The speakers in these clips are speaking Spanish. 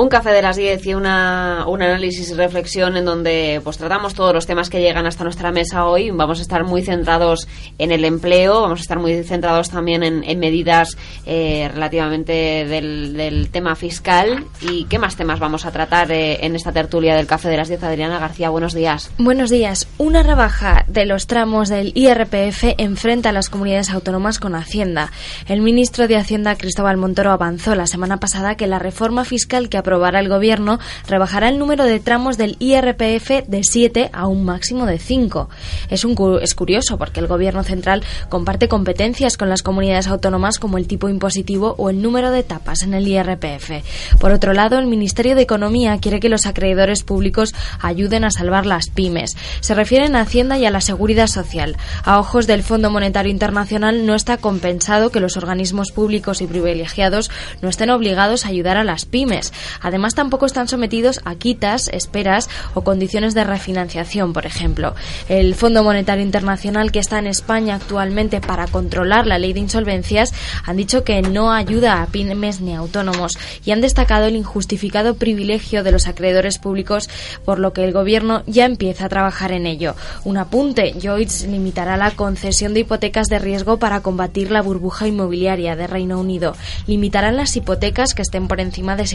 Un café de las 10 y una, un análisis y reflexión en donde pues tratamos todos los temas que llegan hasta nuestra mesa hoy. Vamos a estar muy centrados en el empleo, vamos a estar muy centrados también en, medidas eh, relativamente del, tema fiscal. ¿Y qué más temas vamos a tratar eh, en esta tertulia del café de las 10? Adriana García, buenos días. Buenos días. Una rebaja de los tramos del IRPF enfrenta a las comunidades autónomas con Hacienda. El ministro de Hacienda, Cristóbal Montoro, avanzó la semana pasada que la reforma fiscal que aprobará el Gobierno rebajará el número de tramos del IRPF de 7 a un máximo de 5. Es, curioso porque el Gobierno central comparte competencias con las comunidades autónomas como el tipo impositivo o el número de etapas en el IRPF. Por otro lado, el Ministerio de Economía quiere que los acreedores públicos ayuden a salvar las pymes. Se refieren a Hacienda y a la Seguridad Social. A ojos del Fondo Monetario Internacional no está compensado que los organismos públicos y privilegiados no estén obligados a ayudar a las pymes. Además, tampoco están sometidos a quitas, esperas o condiciones de refinanciación, por ejemplo. El Fondo Monetario Internacional, que está en España actualmente para controlar la ley de insolvencias, han dicho que no ayuda a pymes ni autónomos y han destacado el injustificado privilegio de los acreedores públicos, por lo que el Gobierno ya empieza a trabajar en ello. Un apunte, Lloyds limitará la concesión de hipotecas de riesgo para combatir la burbuja inmobiliaria de Reino Unido. Limitarán las hipotecas que estén por encima de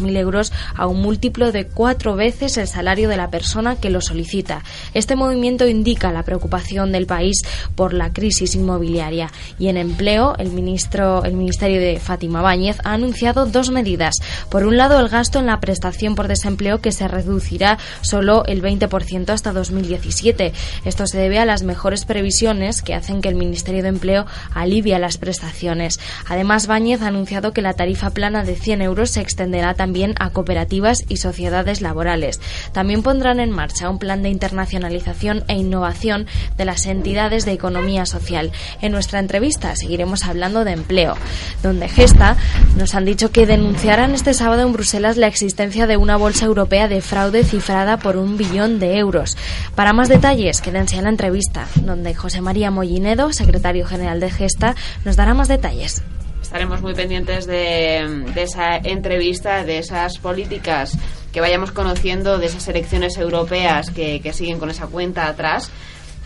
600.000 euros a un múltiplo de cuatro veces el salario de la persona que lo solicita. Este movimiento indica la preocupación del país por la crisis inmobiliaria y en empleo el ministro el ministerio de Fátima Báñez ha anunciado dos medidas. Por un lado el gasto en la prestación por desempleo que se reducirá solo el 20% hasta 2017. Esto se debe a las mejores previsiones que hacen que el Ministerio de Empleo alivie las prestaciones. Además Báñez ha anunciado que la tarifa plana de 100 euros se extenderá también a cooperativas y sociedades laborales. También pondrán en marcha un plan de internacionalización e innovación de las entidades de economía social. En nuestra entrevista seguiremos hablando de empleo, donde Gesta nos han dicho que denunciarán este sábado en Bruselas la existencia de una bolsa europea de fraude cifrada por un billón de euros. Para más detalles, quédense en la entrevista, donde José María Mollinedo, secretario general de Gesta, nos dará más detalles estaremos muy pendientes de, esa entrevista, de esas políticas que vayamos conociendo, de esas elecciones europeas que, siguen con esa cuenta atrás.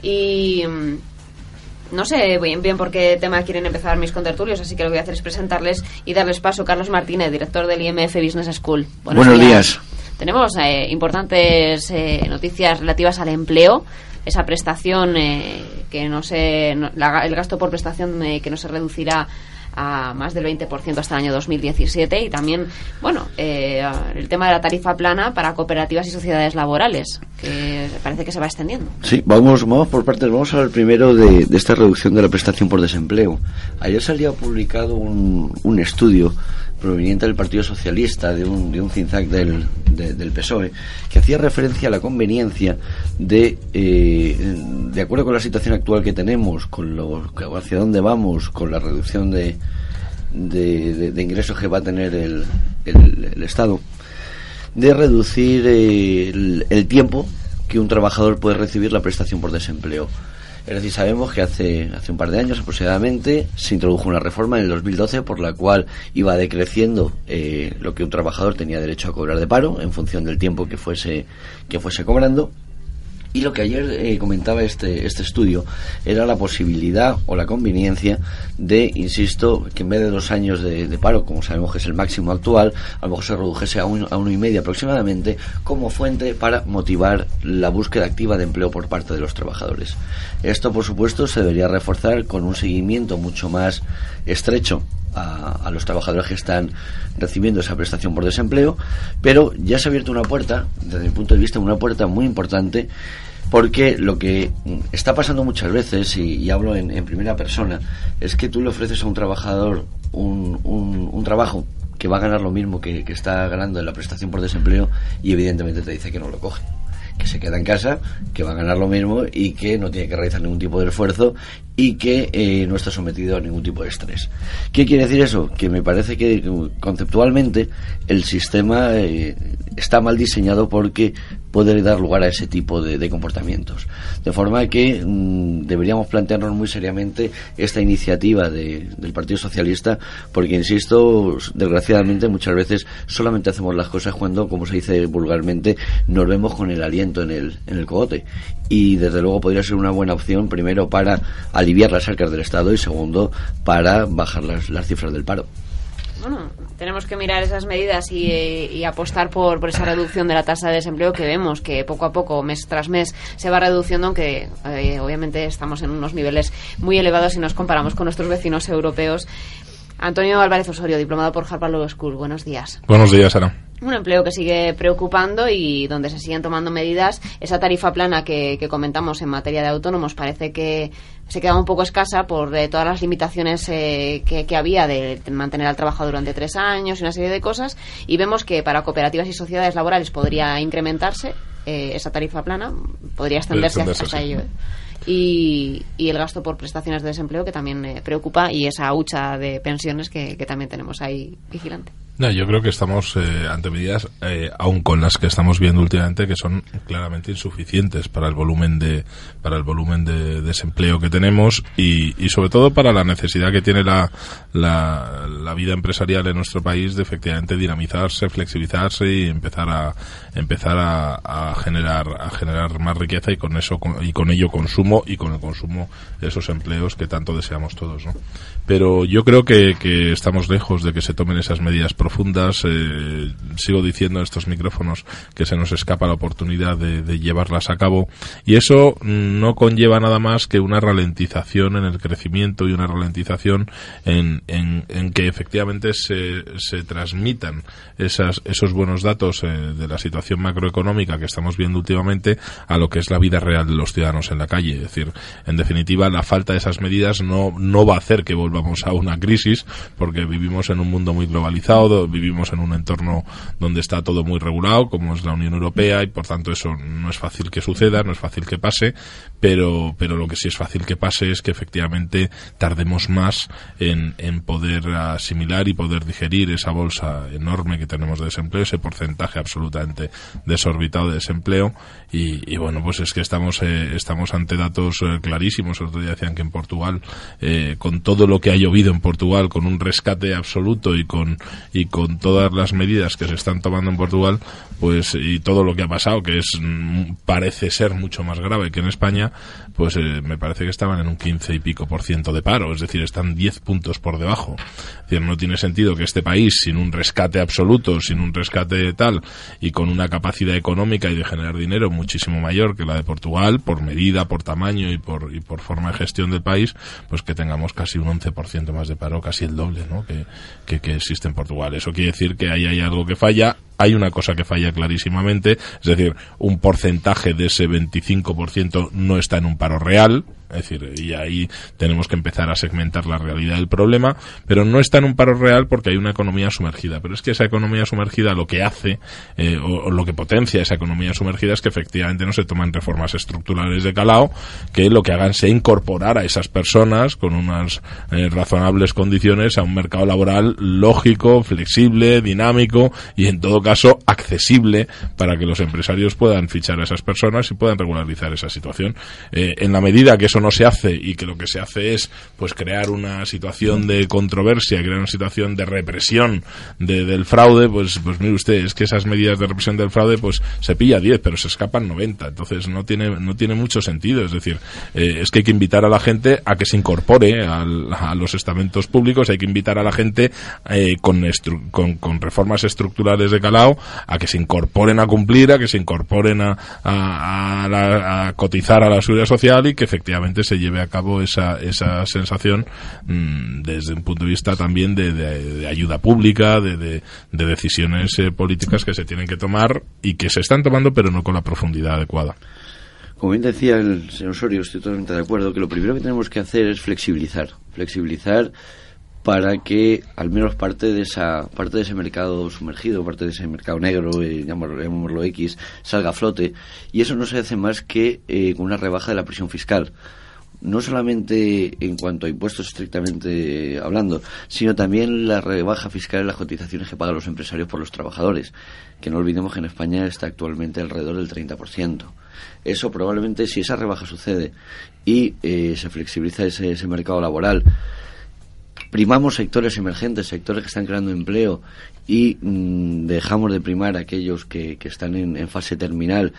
Y mm, no sé bien, bien por qué tema quieren empezar mis contertulios, así que lo que voy a hacer es presentarles y darles paso a Carlos Martínez, director del IMF Business School. Buenos, días. Tenemos eh, importantes eh, noticias relativas al empleo esa prestación eh, que no se el gasto por prestación que no se reducirá a más del 20% hasta el año 2017 y también, bueno, eh, el tema de la tarifa plana para cooperativas y sociedades laborales, que parece que se va extendiendo. Sí, vamos, vamos por partes. Vamos a hablar primero de, esta reducción de la prestación por desempleo. Ayer salía publicado un, un estudio proveniente del Partido Socialista, de un, de un del, del PSOE, que hacía referencia a la conveniencia de, eh, de acuerdo con la situación actual que tenemos, con lo, hacia dónde vamos, con la reducción de, de, ingresos que va a tener el, el, Estado, de reducir el, el tiempo que un trabajador puede recibir la prestación por desempleo. Es decir, sabemos que hace, hace un par de años aproximadamente se introdujo una reforma en el 2012 por la cual iba decreciendo eh, lo que un trabajador tenía derecho a cobrar de paro en función del tiempo que fuese, que fuese cobrando y lo que ayer eh, comentaba este, este estudio era la posibilidad o la conveniencia de, insisto, que en vez de dos años de, paro, como sabemos que es el máximo actual, a lo mejor se redujese a, un, a uno y medio aproximadamente, como fuente para motivar la búsqueda activa de empleo por parte de los trabajadores. Esto, por supuesto, se debería reforzar con un seguimiento mucho más estrecho a, los trabajadores que están recibiendo esa prestación por desempleo, pero ya se ha abierto una puerta, desde mi punto de vista, una puerta muy importante porque lo que está pasando muchas veces, y, hablo en, primera persona, es que tú le ofreces a un trabajador un, un, trabajo que va a ganar lo mismo que, está ganando en la prestación por desempleo y evidentemente te dice que no lo coge. Que se queda en casa, que va a ganar lo mismo y que no tiene que realizar ningún tipo de esfuerzo y que eh, no está sometido a ningún tipo de estrés. ¿Qué quiere decir eso? Que me parece que conceptualmente el sistema eh, está mal diseñado porque puede dar lugar a ese tipo de, comportamientos. De forma que mm, deberíamos plantearnos muy seriamente esta iniciativa del Partido Socialista, porque, insisto, desgraciadamente muchas veces solamente hacemos las cosas cuando, como se dice vulgarmente, nos vemos con el aliento en el, en el cogote. Y desde luego podría ser una buena opción, primero, para aliviar las arcas del Estado y segundo, para bajar las, las cifras del paro bueno, tenemos que mirar esas medidas y, apostar por, por, esa reducción de la tasa de desempleo que vemos que poco a poco, mes tras mes, se va reduciendo, aunque eh, obviamente estamos en unos niveles muy elevados si nos comparamos con nuestros vecinos europeos. Antonio Álvarez Osorio, diplomado por Harvard Law School. Buenos días. Buenos días, Ana un empleo que sigue preocupando y donde se siguen tomando medidas. Esa tarifa plana que, comentamos en materia de autónomos parece que se queda un poco escasa por eh, todas las limitaciones eh, que, había de mantener al trabajador durante tres años y una serie de cosas. Y vemos que para cooperativas y sociedades laborales podría incrementarse eh, esa tarifa plana, podría extenderse, hasta ello. Y, el gasto por prestaciones de desempleo que también preocupa y esa hucha de pensiones que también tenemos ahí vigilante. No, yo creo que estamos eh, ante medidas, eh, aun con las que estamos viendo últimamente, que son claramente insuficientes para el volumen de para el volumen de desempleo que tenemos y, y sobre todo para la necesidad que tiene la, la, la, vida empresarial en nuestro país de efectivamente dinamizarse, flexibilizarse y empezar a empezar a, generar a generar más riqueza y con eso y con ello consumo y con el consumo esos empleos que tanto deseamos todos, ¿no? Pero yo creo que, que estamos lejos de que se tomen esas medidas profundas. Eh, sigo diciendo en estos micrófonos que se nos escapa la oportunidad de, llevarlas a cabo y eso no conlleva nada más que una ralentización en el crecimiento y una ralentización en, en, que efectivamente se, se transmitan esas, esos buenos datos eh, de la situación macroeconómica que estamos viendo últimamente a lo que es la vida real de los ciudadanos en la calle. Es decir, en definitiva, la falta de esas medidas no, no va a hacer que volvamos a una crisis porque vivimos en un mundo muy globalizado vivimos en un entorno donde está todo muy regulado, como es la Unión Europea, y por tanto eso no es fácil que suceda, no es fácil que pase, pero, pero lo que sí es fácil que pase es que efectivamente tardemos más en, en poder asimilar y poder digerir esa bolsa enorme que tenemos de desempleo, ese porcentaje absolutamente desorbitado de desempleo, y, bueno, pues es que estamos, eh, estamos ante datos eh, clarísimos. El otro día decían que en Portugal, eh, con todo lo que ha llovido en Portugal, con un rescate absoluto y con, con todas las medidas que se están tomando en Portugal, pues y todo lo que ha pasado, que es mm, parece ser mucho más grave que en España, pues eh, me parece que estaban en un 15 y pico por ciento de paro, es decir, están 10 puntos por debajo. Es decir, no tiene sentido que este país, sin un rescate absoluto, sin un rescate tal, y con una capacidad económica y de generar dinero muchísimo mayor que la de Portugal, por medida, por tamaño y por, y por forma de gestión del país, pues que tengamos casi un 11% más de paro, casi el doble ¿no? que, que, que existe en Portugal. Eso quiere decir que ahí hay algo que falla hay una cosa que falla clarísimamente, es decir, un porcentaje de ese 25% no está en un paro real, es decir, y ahí tenemos que empezar a segmentar la realidad del problema, pero no está en un paro real porque hay una economía sumergida. Pero es que esa economía sumergida lo que hace, eh, o, lo que potencia esa economía sumergida es que efectivamente no se toman reformas estructurales de calao que lo que hagan sea incorporar a esas personas con unas eh, razonables condiciones a un mercado laboral lógico, flexible, dinámico y en todo caso accesible para que los empresarios puedan fichar a esas personas y puedan regularizar esa situación. Eh, en la medida que eso no se hace y que lo que se hace es pues crear una situación de controversia, crear una situación de represión de, del fraude, pues pues mire usted, es que esas medidas de represión del fraude pues se pilla 10, pero se escapan 90, entonces no tiene no tiene mucho sentido, es decir, eh, es que hay que invitar a la gente a que se incorpore a los estamentos públicos, hay que invitar a la gente eh, con, con, reformas estructurales de calao a que se incorporen a cumplir, a que se incorporen a, a, a cotizar a la seguridad social y que efectivamente se lleve a cabo esa, esa sensación mm, desde un punto de vista también de, de, ayuda pública, de, de, decisiones eh, políticas que se tienen que tomar y que se están tomando pero no con la profundidad adecuada. Como bien decía el señor Osorio, estoy totalmente de acuerdo, que lo primero que tenemos que hacer es flexibilizar. Flexibilizar para que al menos parte de esa parte de ese mercado sumergido, parte de ese mercado negro, eh, llamémoslo X, salga a flote. Y eso no se hace más que eh, con una rebaja de la presión fiscal. No solamente en cuanto a impuestos estrictamente hablando, sino también la rebaja fiscal en las cotizaciones que pagan los empresarios por los trabajadores, que no olvidemos que en España está actualmente alrededor del 30%. Eso probablemente, si esa rebaja sucede y eh, se flexibiliza ese, ese mercado laboral, primamos sectores emergentes, sectores que están creando empleo y mm, dejamos de primar aquellos que, que están en, fase terminal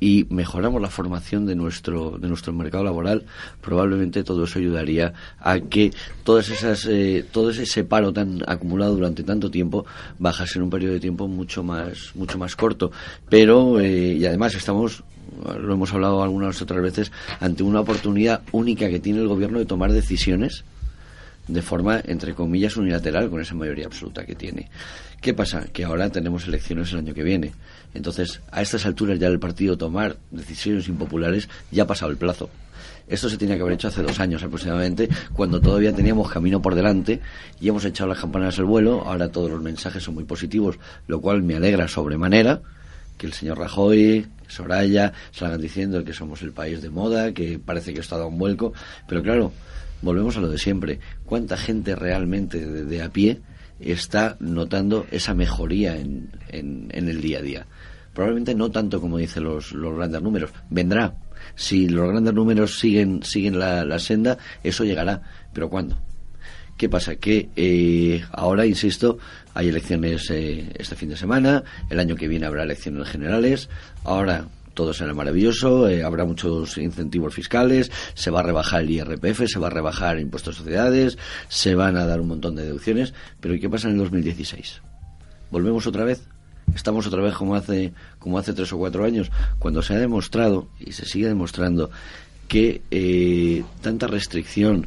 y mejoramos la formación de nuestro de nuestro mercado laboral probablemente todo eso ayudaría a que todas esas eh, todo ese paro tan acumulado durante tanto tiempo bajase en un periodo de tiempo mucho más mucho más corto. Pero eh, y además estamos lo hemos hablado algunas otras veces ante una oportunidad única que tiene el gobierno de tomar decisiones de forma, entre comillas, unilateral con esa mayoría absoluta que tiene. ¿Qué pasa? Que ahora tenemos elecciones el año que viene. Entonces, a estas alturas ya el partido tomar decisiones impopulares ya ha pasado el plazo. Esto se tenía que haber hecho hace dos años aproximadamente, cuando todavía teníamos camino por delante y hemos echado las campanas al vuelo. Ahora todos los mensajes son muy positivos, lo cual me alegra sobremanera que el señor Rajoy, Soraya, salgan diciendo que somos el país de moda, que parece que esto ha dado un vuelco. Pero claro, volvemos a lo de siempre. ¿Cuánta gente realmente de, a pie está notando esa mejoría en, en, el día a día? Probablemente no tanto como dicen los, los grandes números. Vendrá. Si los grandes números siguen, siguen la, senda, eso llegará. ¿Pero cuándo? ¿Qué pasa? Que eh, ahora, insisto, hay elecciones eh, este fin de semana, el año que viene habrá elecciones generales, ahora todo será maravilloso, eh, habrá muchos incentivos fiscales, se va a rebajar el IRPF, se va a rebajar el impuesto de sociedades, se van a dar un montón de deducciones, pero ¿y qué pasa en el 2016? ¿Volvemos otra vez? Estamos otra vez como hace, como hace tres o cuatro años, cuando se ha demostrado, y se sigue demostrando, que eh, tanta restricción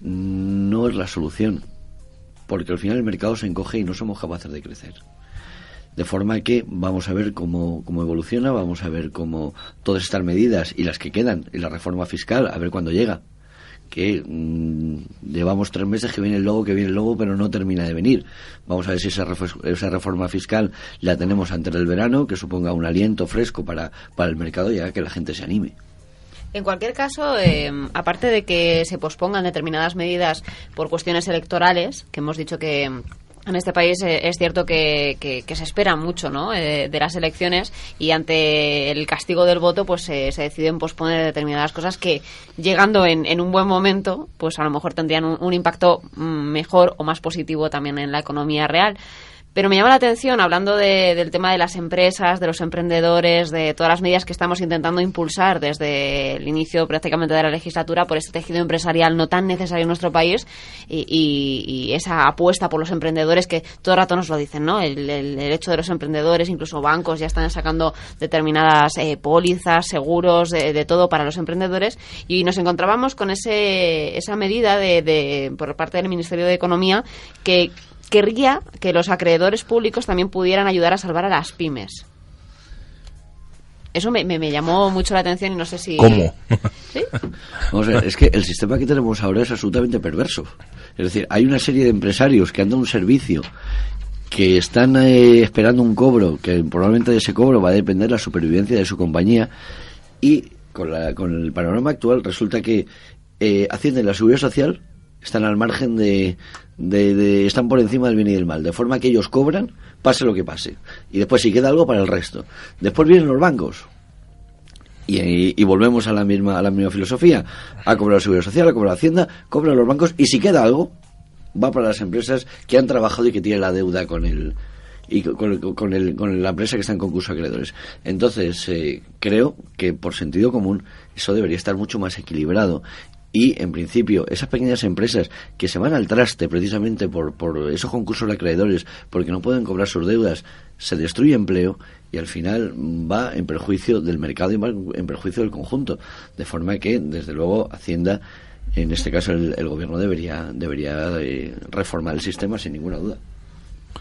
no es la solución, porque al final el mercado se encoge y no somos capaces de crecer. De forma que vamos a ver cómo, cómo evoluciona, vamos a ver cómo todas estas medidas y las que quedan, y la reforma fiscal, a ver cuándo llega. Que mm, llevamos tres meses que viene el logo, que viene el logo, pero no termina de venir. Vamos a ver si esa, esa reforma fiscal la tenemos antes del verano, que suponga un aliento fresco para, para el mercado y haga que la gente se anime. En cualquier caso, eh, aparte de que se pospongan determinadas medidas por cuestiones electorales, que hemos dicho que en este país eh, es cierto que, se espera mucho ¿no? Eh, de las elecciones y ante el castigo del voto pues se deciden posponer determinadas cosas que llegando en, un buen momento pues a lo mejor tendrían un impacto mm, mejor o más positivo también en la economía real. Pero me llama la atención, hablando del tema de las empresas, de los emprendedores, de todas las medidas que estamos intentando impulsar desde el inicio prácticamente de la legislatura por este tejido empresarial no tan necesario en nuestro país y, esa apuesta por los emprendedores que todo el rato nos lo dicen, ¿no? El, el, hecho de los emprendedores, incluso bancos ya están sacando determinadas eh, pólizas, seguros, de, todo para los emprendedores y nos encontrábamos con ese, esa medida de, por parte del Ministerio de Economía que querría que los acreedores públicos también pudieran ayudar a salvar a las pymes. Eso me, me, llamó mucho la atención y no sé si... ¿Cómo? ¿Sí? es que el sistema que tenemos ahora es absolutamente perverso. Es decir, hay una serie de empresarios que andan un servicio que están eh, esperando un cobro, que probablemente de ese cobro va a depender la supervivencia de su compañía y con, la, con el panorama actual resulta que eh, Hacienda y la Seguridad Social están al margen de, de, están por encima del bien y del mal, de forma que ellos cobran, pase lo que pase, y después si queda algo para el resto. Después vienen los bancos. Y, y, volvemos a la misma a la misma filosofía, a cobrar la seguridad social, a cobrar la hacienda, cobran los bancos y si queda algo va para las empresas que han trabajado y que tienen la deuda con el y con, con, el, con la empresa que está en concurso de acreedores. Entonces, eh, creo que por sentido común eso debería estar mucho más equilibrado y en principio esas pequeñas empresas que se van al traste precisamente por, por esos concursos de acreedores porque no pueden cobrar sus deudas se destruye empleo y al final va en perjuicio del mercado y va en perjuicio del conjunto. De forma que, desde luego, Hacienda, en este caso el, gobierno, debería, debería eh, reformar el sistema sin ninguna duda.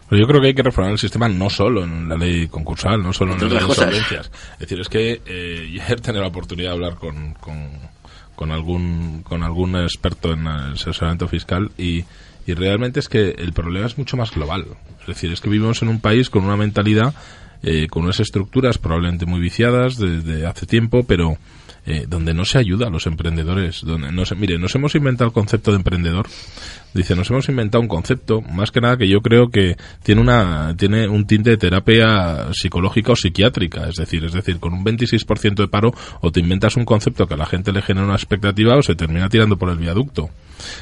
Pero yo creo que hay que reformar el sistema no solo en la ley concursal, no solo en la ley de insolvencias. Es decir, es que eh, ayer tenía la oportunidad de hablar con, con, algún, con algún experto en asesoramiento fiscal y, y realmente es que el problema es mucho más global. Es decir, es que vivimos en un país con una mentalidad, eh, con unas estructuras probablemente muy viciadas desde hace tiempo, pero eh, donde no se ayuda a los emprendedores. Donde no se, mire, nos hemos inventado el concepto de emprendedor Dice, nos hemos inventado un concepto, más que nada que yo creo que tiene una tiene un tinte de terapia psicológica o psiquiátrica, es decir, es decir, con un 26% de paro o te inventas un concepto que a la gente le genera una expectativa o se termina tirando por el viaducto.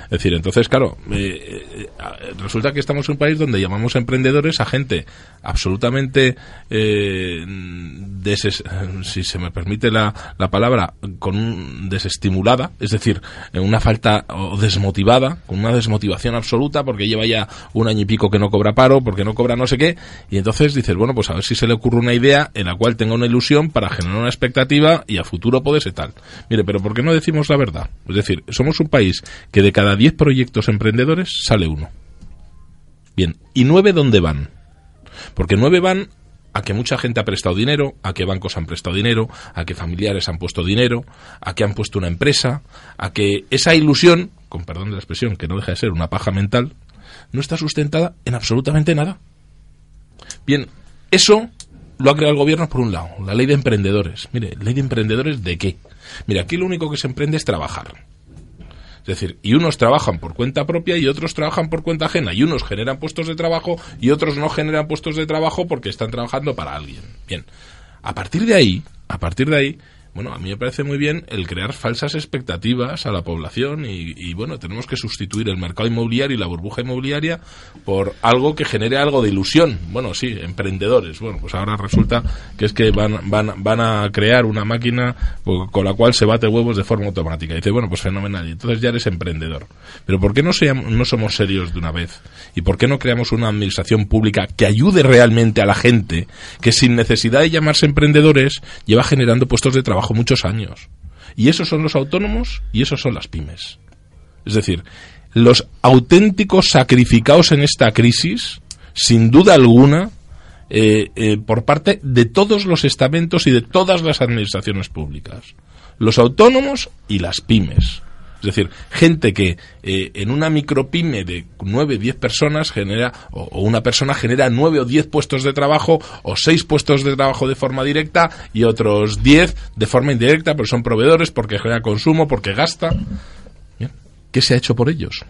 Es decir, entonces, claro, eh, eh, resulta que estamos en un país donde llamamos emprendedores a gente absolutamente, eh, si se me permite la, la palabra, con desestimulada, es decir, una falta o desmotivada, con una desmotivación motivación absoluta porque lleva ya un año y pico que no cobra paro, porque no cobra no sé qué, y entonces dices, bueno, pues a ver si se le ocurre una idea en la cual tenga una ilusión para generar una expectativa y a futuro puede ser tal. Mire, pero ¿por qué no decimos la verdad? Es decir, somos un país que de cada 10 proyectos emprendedores sale uno. Bien, ¿y nueve dónde van? Porque nueve van a que mucha gente ha prestado dinero, a que bancos han prestado dinero, a que familiares han puesto dinero, a que han puesto una empresa, a que esa ilusión, con perdón de la expresión, que no deja de ser una paja mental, no está sustentada en absolutamente nada. Bien, eso lo ha creado el gobierno por un lado, la ley de emprendedores. Mire, ley de emprendedores de qué? Mire, aquí lo único que se emprende es trabajar. Es decir, y unos trabajan por cuenta propia y otros trabajan por cuenta ajena. Y unos generan puestos de trabajo y otros no generan puestos de trabajo porque están trabajando para alguien. Bien, a partir de ahí, a partir de ahí, bueno, a mí me parece muy bien el crear falsas expectativas a la población y, bueno, tenemos que sustituir el mercado inmobiliario y la burbuja inmobiliaria por algo que genere algo de ilusión. Bueno, sí, emprendedores. Bueno, pues ahora resulta que es que van, van, van a crear una máquina con la cual se bate huevos de forma automática. Y dice, bueno, pues fenomenal. Y entonces ya eres emprendedor. Pero ¿por qué no, seamos, no somos serios de una vez? ¿Y por qué no creamos una administración pública que ayude realmente a la gente que sin necesidad de llamarse emprendedores lleva generando puestos de trabajo muchos años. Y esos son los autónomos y esos son las pymes. Es decir, los auténticos sacrificados en esta crisis, sin duda alguna, eh, eh, por parte de todos los estamentos y de todas las administraciones públicas. Los autónomos y las pymes. Es decir, gente que eh, en una micropyme de 9, 10 personas genera, o, una persona genera 9 o 10 puestos de trabajo, o 6 puestos de trabajo de forma directa, y otros 10 de forma indirecta, pero son proveedores, porque genera consumo, porque gasta. ¿Qué se ha hecho por ellos?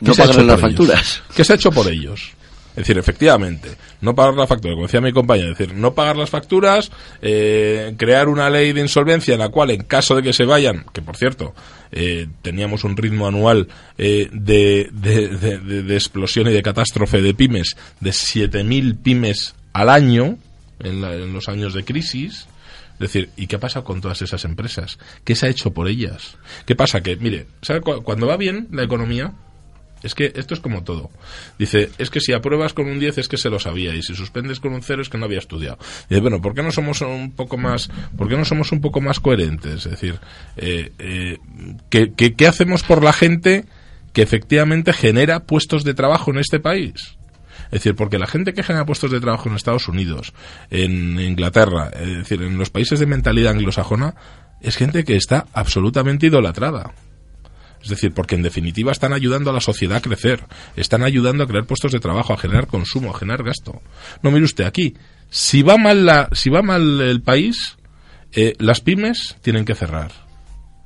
No pagan las facturas. ¿Qué se ha hecho por ellos? Es decir, efectivamente, no pagar la factura, como decía mi compañero, es decir, no pagar las facturas, eh, crear una ley de insolvencia en la cual, en caso de que se vayan, que por cierto, eh, teníamos un ritmo anual eh, de, de, explosión y de catástrofe de pymes de 7.000 pymes al año, en, en los años de crisis, es decir, ¿y qué pasa con todas esas empresas? ¿Qué se ha hecho por ellas? ¿Qué pasa? Que, mire, ¿sabe cuando va bien la economía, es que esto es como todo. Dice, es que si apruebas con un 10 es que se lo sabía y si suspendes con un 0 es que no había estudiado. Dice, bueno, ¿por qué no somos un poco más, por qué no somos un poco más coherentes? Es decir, eh, eh, ¿qué, qué, hacemos por la gente que efectivamente genera puestos de trabajo en este país? Es decir, porque la gente que genera puestos de trabajo en Estados Unidos, en Inglaterra, es decir, en los países de mentalidad anglosajona, es gente que está absolutamente idolatrada. Es decir, porque en definitiva están ayudando a la sociedad a crecer, están ayudando a crear puestos de trabajo, a generar consumo, a generar gasto. No, mire usted, aquí, si va mal, la, si va mal el país, eh, las pymes tienen que cerrar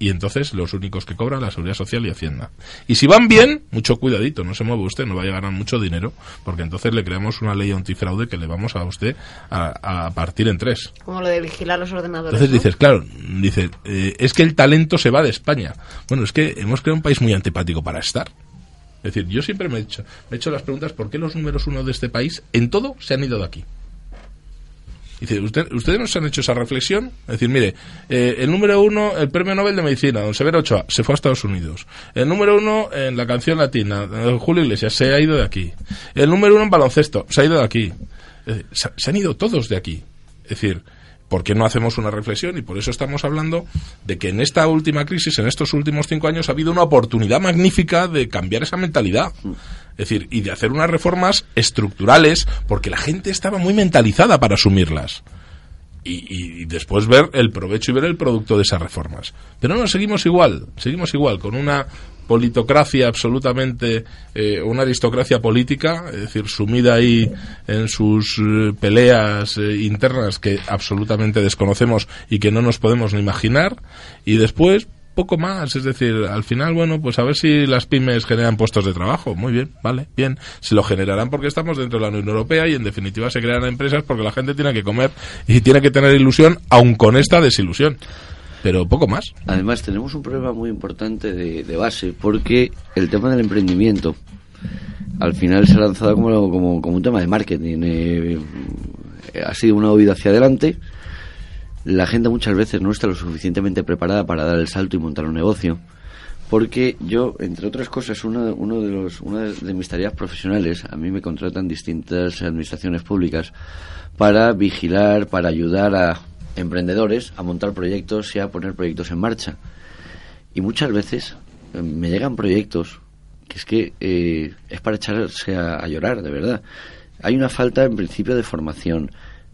y entonces los únicos que cobran la seguridad social y hacienda. Y si van bien, mucho cuidadito, no se mueve usted, no va a ganar mucho dinero, porque entonces le creamos una ley antifraude que le vamos a usted a, partir en tres. Como lo de vigilar los ordenadores. Entonces dices, claro, dice, eh, es que el talento se va de España. Bueno, es que hemos creado un país muy antipático para estar. Es decir, yo siempre me he hecho, me he hecho las preguntas por qué los números uno de este país en todo se han ido de aquí. Dice, ¿usted, ¿ustedes han hecho esa reflexión? Es decir, mire, eh, el número uno, el premio Nobel de Medicina, don Severo Ochoa, se fue a Estados Unidos. El número uno en la canción latina, Julio Iglesias, se ha ido de aquí. El número uno en baloncesto, se ha ido de aquí. Se, se han ido todos de aquí. Es decir, ¿por qué no hacemos una reflexión? Y por eso estamos hablando de que en esta última crisis, en estos últimos cinco años, ha habido una oportunidad magnífica de cambiar esa mentalidad. Es decir, y de hacer unas reformas estructurales, porque la gente estaba muy mentalizada para asumirlas. Y, y después ver el provecho y ver el producto de esas reformas. Pero no, seguimos igual, seguimos igual, con una politocracia absolutamente, eh, una aristocracia política, es decir, sumida ahí en sus eh, peleas eh, internas que absolutamente desconocemos y que no nos podemos ni imaginar, y después poco más, es decir, al final, bueno, pues a ver si las pymes generan puestos de trabajo. Muy bien, vale, bien. Se lo generarán porque estamos dentro de la Unión Europea y en definitiva se crearán empresas porque la gente tiene que comer y tiene que tener ilusión, aun con esta desilusión pero poco más. Además, tenemos un problema muy importante de, base, porque el tema del emprendimiento al final se ha lanzado como, como, como un tema de marketing. Eh, ha sido una huida hacia adelante. La gente muchas veces no está lo suficientemente preparada para dar el salto y montar un negocio. Porque yo, entre otras cosas, una, uno de los, una de mis tareas profesionales, a mí me contratan distintas administraciones públicas para vigilar, para ayudar a emprendedores a montar proyectos y a poner proyectos en marcha. Y muchas veces eh, me llegan proyectos que es que eh, es para echarse a, a, llorar, de verdad. Hay una falta, en principio, de formación,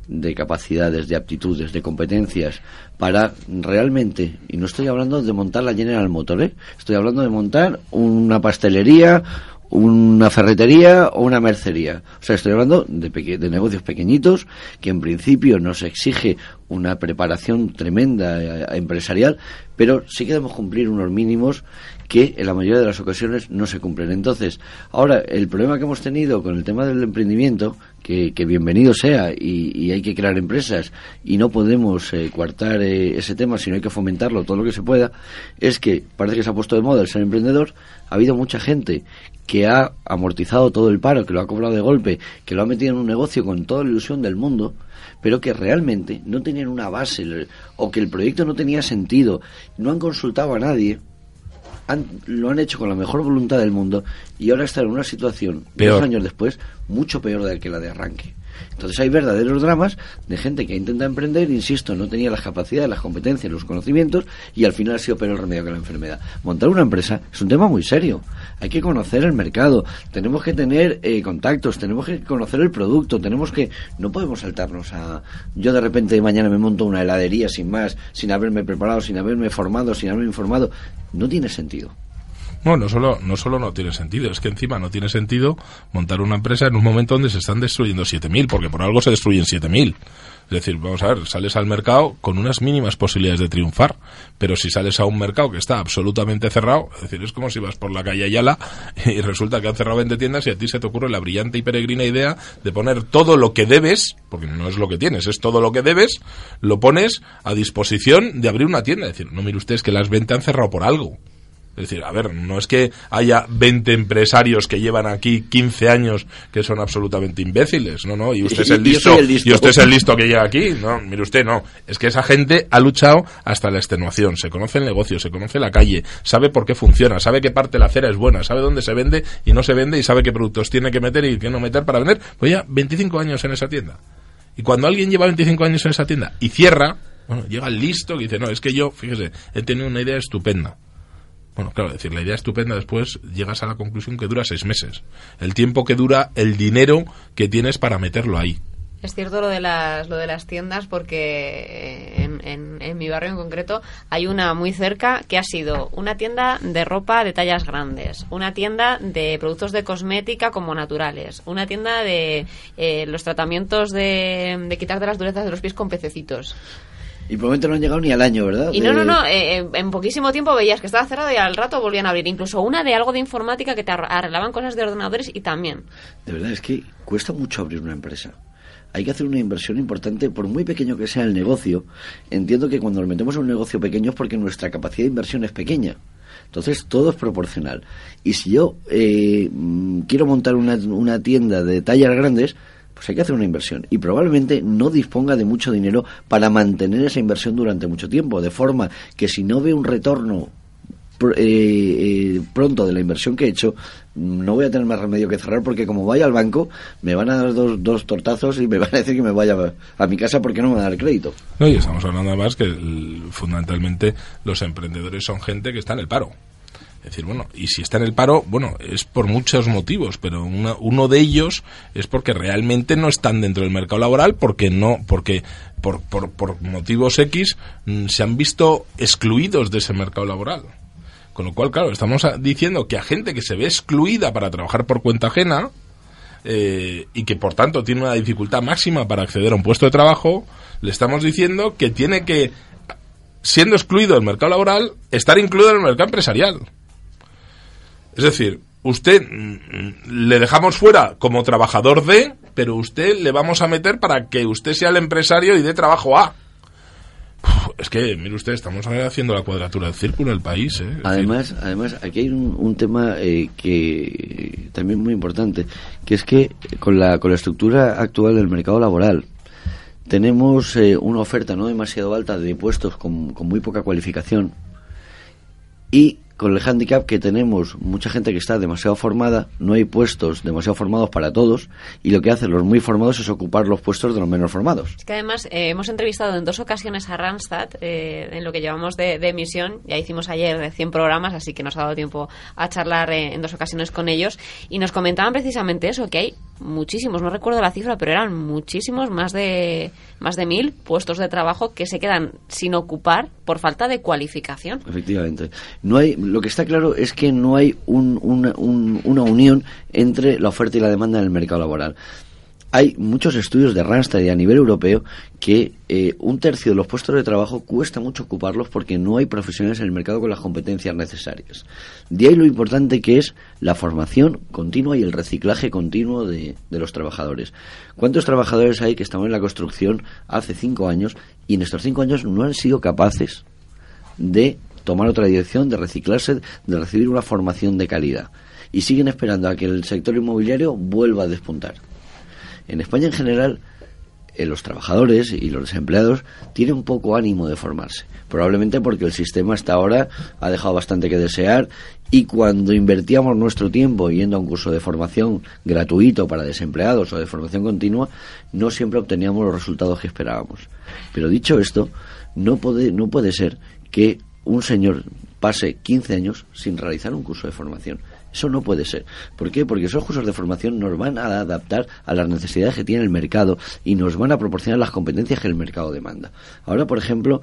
de capacidades, de aptitudes, de competencias para realmente, y no estoy hablando de montar la General Motor, ¿eh? estoy hablando de montar una pastelería, una ferretería o una mercería. O sea, estoy hablando de, de, negocios pequeñitos que en principio nos exige una preparación tremenda eh, empresarial, pero sí que debemos cumplir unos mínimos que en la mayoría de las ocasiones no se cumplen. Entonces, ahora, el problema que hemos tenido con el tema del emprendimiento, que, que bienvenido sea y, y, hay que crear empresas y no podemos eh, coartar eh, ese tema, sino hay que fomentarlo todo lo que se pueda, es que parece que se ha puesto de moda el ser emprendedor. Ha habido mucha gente que ha amortizado todo el paro, que lo ha cobrado de golpe, que lo ha metido en un negocio con toda la ilusión del mundo, pero que realmente no tenían una base o que el proyecto no tenía sentido, no han consultado a nadie, han, lo han hecho con la mejor voluntad del mundo y ahora están en una situación, peor. dos años después, mucho peor de que la de arranque. Entonces hay verdaderos dramas de gente que intenta emprender, insisto, no tenía las capacidades, las competencias, los conocimientos y al final sido peor el remedio que la enfermedad. Montar una empresa es un tema muy serio. Hay que conocer el mercado, tenemos que tener eh, contactos, tenemos que conocer el producto, tenemos que... No podemos saltarnos a... Yo de repente mañana me monto una heladería sin más, sin haberme preparado, sin haberme formado, sin haberme informado. No tiene sentido. No, no solo, no solo no tiene sentido, es que encima no tiene sentido montar una empresa en un momento donde se están destruyendo 7.000, porque por algo se destruyen 7.000. Es decir, vamos a ver, sales al mercado con unas mínimas posibilidades de triunfar, pero si sales a un mercado que está absolutamente cerrado, es decir, es como si vas por la calle Ayala y resulta que han cerrado 20 tiendas y a ti se te ocurre la brillante y peregrina idea de poner todo lo que debes, porque no es lo que tienes, es todo lo que debes, lo pones a disposición de abrir una tienda. Es decir, no mire usted, es que las 20 han cerrado por algo. Es decir, a ver, no es que haya 20 empresarios que llevan aquí 15 años que son absolutamente imbéciles, no, no, y usted es el listo, el listo. y usted es el listo que llega aquí, no, mire usted, no, es que esa gente ha luchado hasta la extenuación, se conoce el negocio, se conoce la calle, sabe por qué funciona, sabe qué parte de la acera es buena, sabe dónde se vende y no se vende y sabe qué productos tiene que meter y qué no meter para vender, pues ya 25 años en esa tienda. Y cuando alguien lleva 25 años en esa tienda y cierra, bueno, llega el listo que dice, no, es que yo, fíjese, he tenido una idea estupenda bueno, claro, decir, la idea estupenda después llegas a la conclusión que dura seis meses. El tiempo que dura el dinero que tienes para meterlo ahí. Es cierto lo de las, lo de las tiendas porque en, en, en, mi barrio en concreto hay una muy cerca que ha sido una tienda de ropa de tallas grandes, una tienda de productos de cosmética como naturales, una tienda de eh, los tratamientos de, de quitar de las durezas de los pies con pececitos. Y probablemente no han llegado ni al año, ¿verdad? Y no, no, no, eh, en poquísimo tiempo veías que estaba cerrado y al rato volvían a abrir. Incluso una de algo de informática que te arreglaban cosas de ordenadores y también. De verdad, es que cuesta mucho abrir una empresa. Hay que hacer una inversión importante, por muy pequeño que sea el negocio. Entiendo que cuando nos metemos en un negocio pequeño es porque nuestra capacidad de inversión es pequeña. Entonces todo es proporcional. Y si yo eh, quiero montar una, una tienda de tallas grandes, pues hay que hacer una inversión y probablemente no disponga de mucho dinero para mantener esa inversión durante mucho tiempo, de forma que si no ve un retorno eh, eh, pronto de la inversión que he hecho, no voy a tener más remedio que cerrar porque como vaya al banco me van a dar dos, dos tortazos y me van a decir que me vaya a mi casa porque no me van a dar crédito. No, y estamos hablando además que fundamentalmente los emprendedores son gente que está en el paro. Decir, bueno, y si está en el paro, bueno, es por muchos motivos, pero una- uno de ellos es porque realmente no están dentro del mercado laboral, porque no, porque por, por, por motivos X mm, se han visto excluidos de ese mercado laboral. Con lo cual, claro, estamos diciendo que a gente que se ve excluida para trabajar por cuenta ajena, eh, y que por tanto tiene una dificultad máxima para acceder a un puesto de trabajo, le estamos diciendo que tiene que, siendo excluido del mercado laboral, estar incluido en el mercado empresarial. Es decir, usted mm, le dejamos fuera como trabajador de, pero usted le vamos a meter para que usted sea el empresario y dé trabajo a. Es que, mire usted, estamos haciendo la cuadratura del círculo en el país. ¿eh? Además, además aquí hay un, un tema eh, que también muy importante, que es que con la, con la estructura actual del mercado laboral tenemos eh, una oferta no demasiado alta de puestos con, con muy poca cualificación y con el handicap que tenemos mucha gente que está demasiado formada, no hay puestos demasiado formados para todos y lo que hacen los muy formados es ocupar los puestos de los menos formados. Es que además eh, hemos entrevistado en dos ocasiones a Randstad eh, en lo que llevamos de, emisión. Ya hicimos ayer de 100 programas, así que nos ha dado tiempo a charlar eh, en dos ocasiones con ellos. Y nos comentaban precisamente eso, que hay muchísimos, no recuerdo la cifra, pero eran muchísimos, más de, más de mil puestos de trabajo que se quedan sin ocupar por falta de cualificación. Efectivamente. No hay, lo que está claro es que no hay un- una, un- una unión entre la oferta y la demanda en el mercado laboral. Hay muchos estudios de Randstad y a nivel europeo que eh, un tercio de los puestos de trabajo cuesta mucho ocuparlos porque no hay profesionales en el mercado con las competencias necesarias. De ahí lo importante que es la formación continua y el reciclaje continuo de, de los trabajadores. ¿Cuántos trabajadores hay que estaban en la construcción hace cinco años y en estos cinco años no han sido capaces de tomar otra dirección, de reciclarse, de recibir una formación de calidad. Y siguen esperando a que el sector inmobiliario vuelva a despuntar. En España en general, eh, los trabajadores y los desempleados tienen poco ánimo de formarse. Probablemente porque el sistema hasta ahora ha dejado bastante que desear y cuando invertíamos nuestro tiempo yendo a un curso de formación gratuito para desempleados o de formación continua, no siempre obteníamos los resultados que esperábamos. Pero dicho esto, no puede, no puede ser que un señor pase 15 años sin realizar un curso de formación. Eso no puede ser. ¿Por qué? Porque esos cursos de formación nos van a adaptar a las necesidades que tiene el mercado y nos van a proporcionar las competencias que el mercado demanda. Ahora, por ejemplo,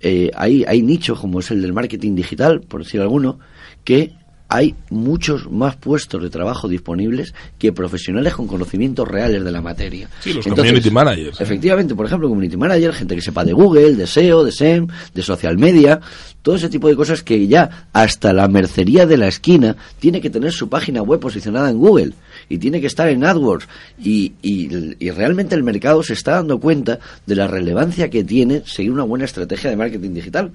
eh, hay, hay nichos como es el del marketing digital, por decir alguno, que hay muchos más puestos de trabajo disponibles que profesionales con conocimientos reales de la materia. Sí, los community managers, ¿eh? Efectivamente, por ejemplo, community manager, gente que sepa de Google, de SEO, de SEM, de social media, todo ese tipo de cosas que ya hasta la mercería de la esquina tiene que tener su página web posicionada en Google y tiene que estar en AdWords y, y- y realmente el mercado se está dando cuenta de la relevancia que tiene seguir una buena estrategia de marketing digital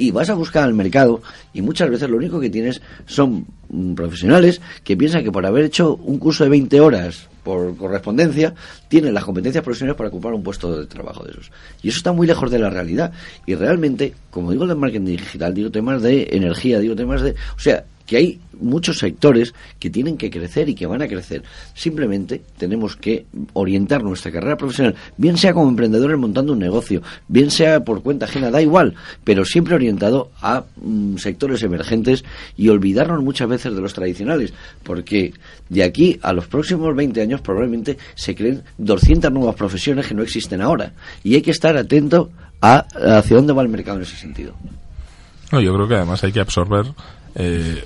y vas a buscar al mercado y muchas veces lo único que tienes son mm, profesionales que piensan que por haber hecho un curso de 20 horas por correspondencia tienen las competencias profesionales para ocupar un puesto de trabajo de esos. Y eso está muy lejos de la realidad. Y realmente, como digo del marketing digital, digo temas de energía, digo temas de... O sea, que hay muchos sectores que tienen que crecer y que van a crecer. Simplemente tenemos que orientar nuestra carrera profesional, bien sea como emprendedores montando un negocio, bien sea por cuenta ajena, da igual, pero siempre orientado a mm, sectores emergentes y olvidarnos muchas veces de los tradicionales, porque de aquí a los próximos 20 años probablemente se creen 200 nuevas profesiones que no existen ahora y hay que estar atento a hacia dónde va el mercado en ese sentido. No, yo creo que además hay que absorber eh,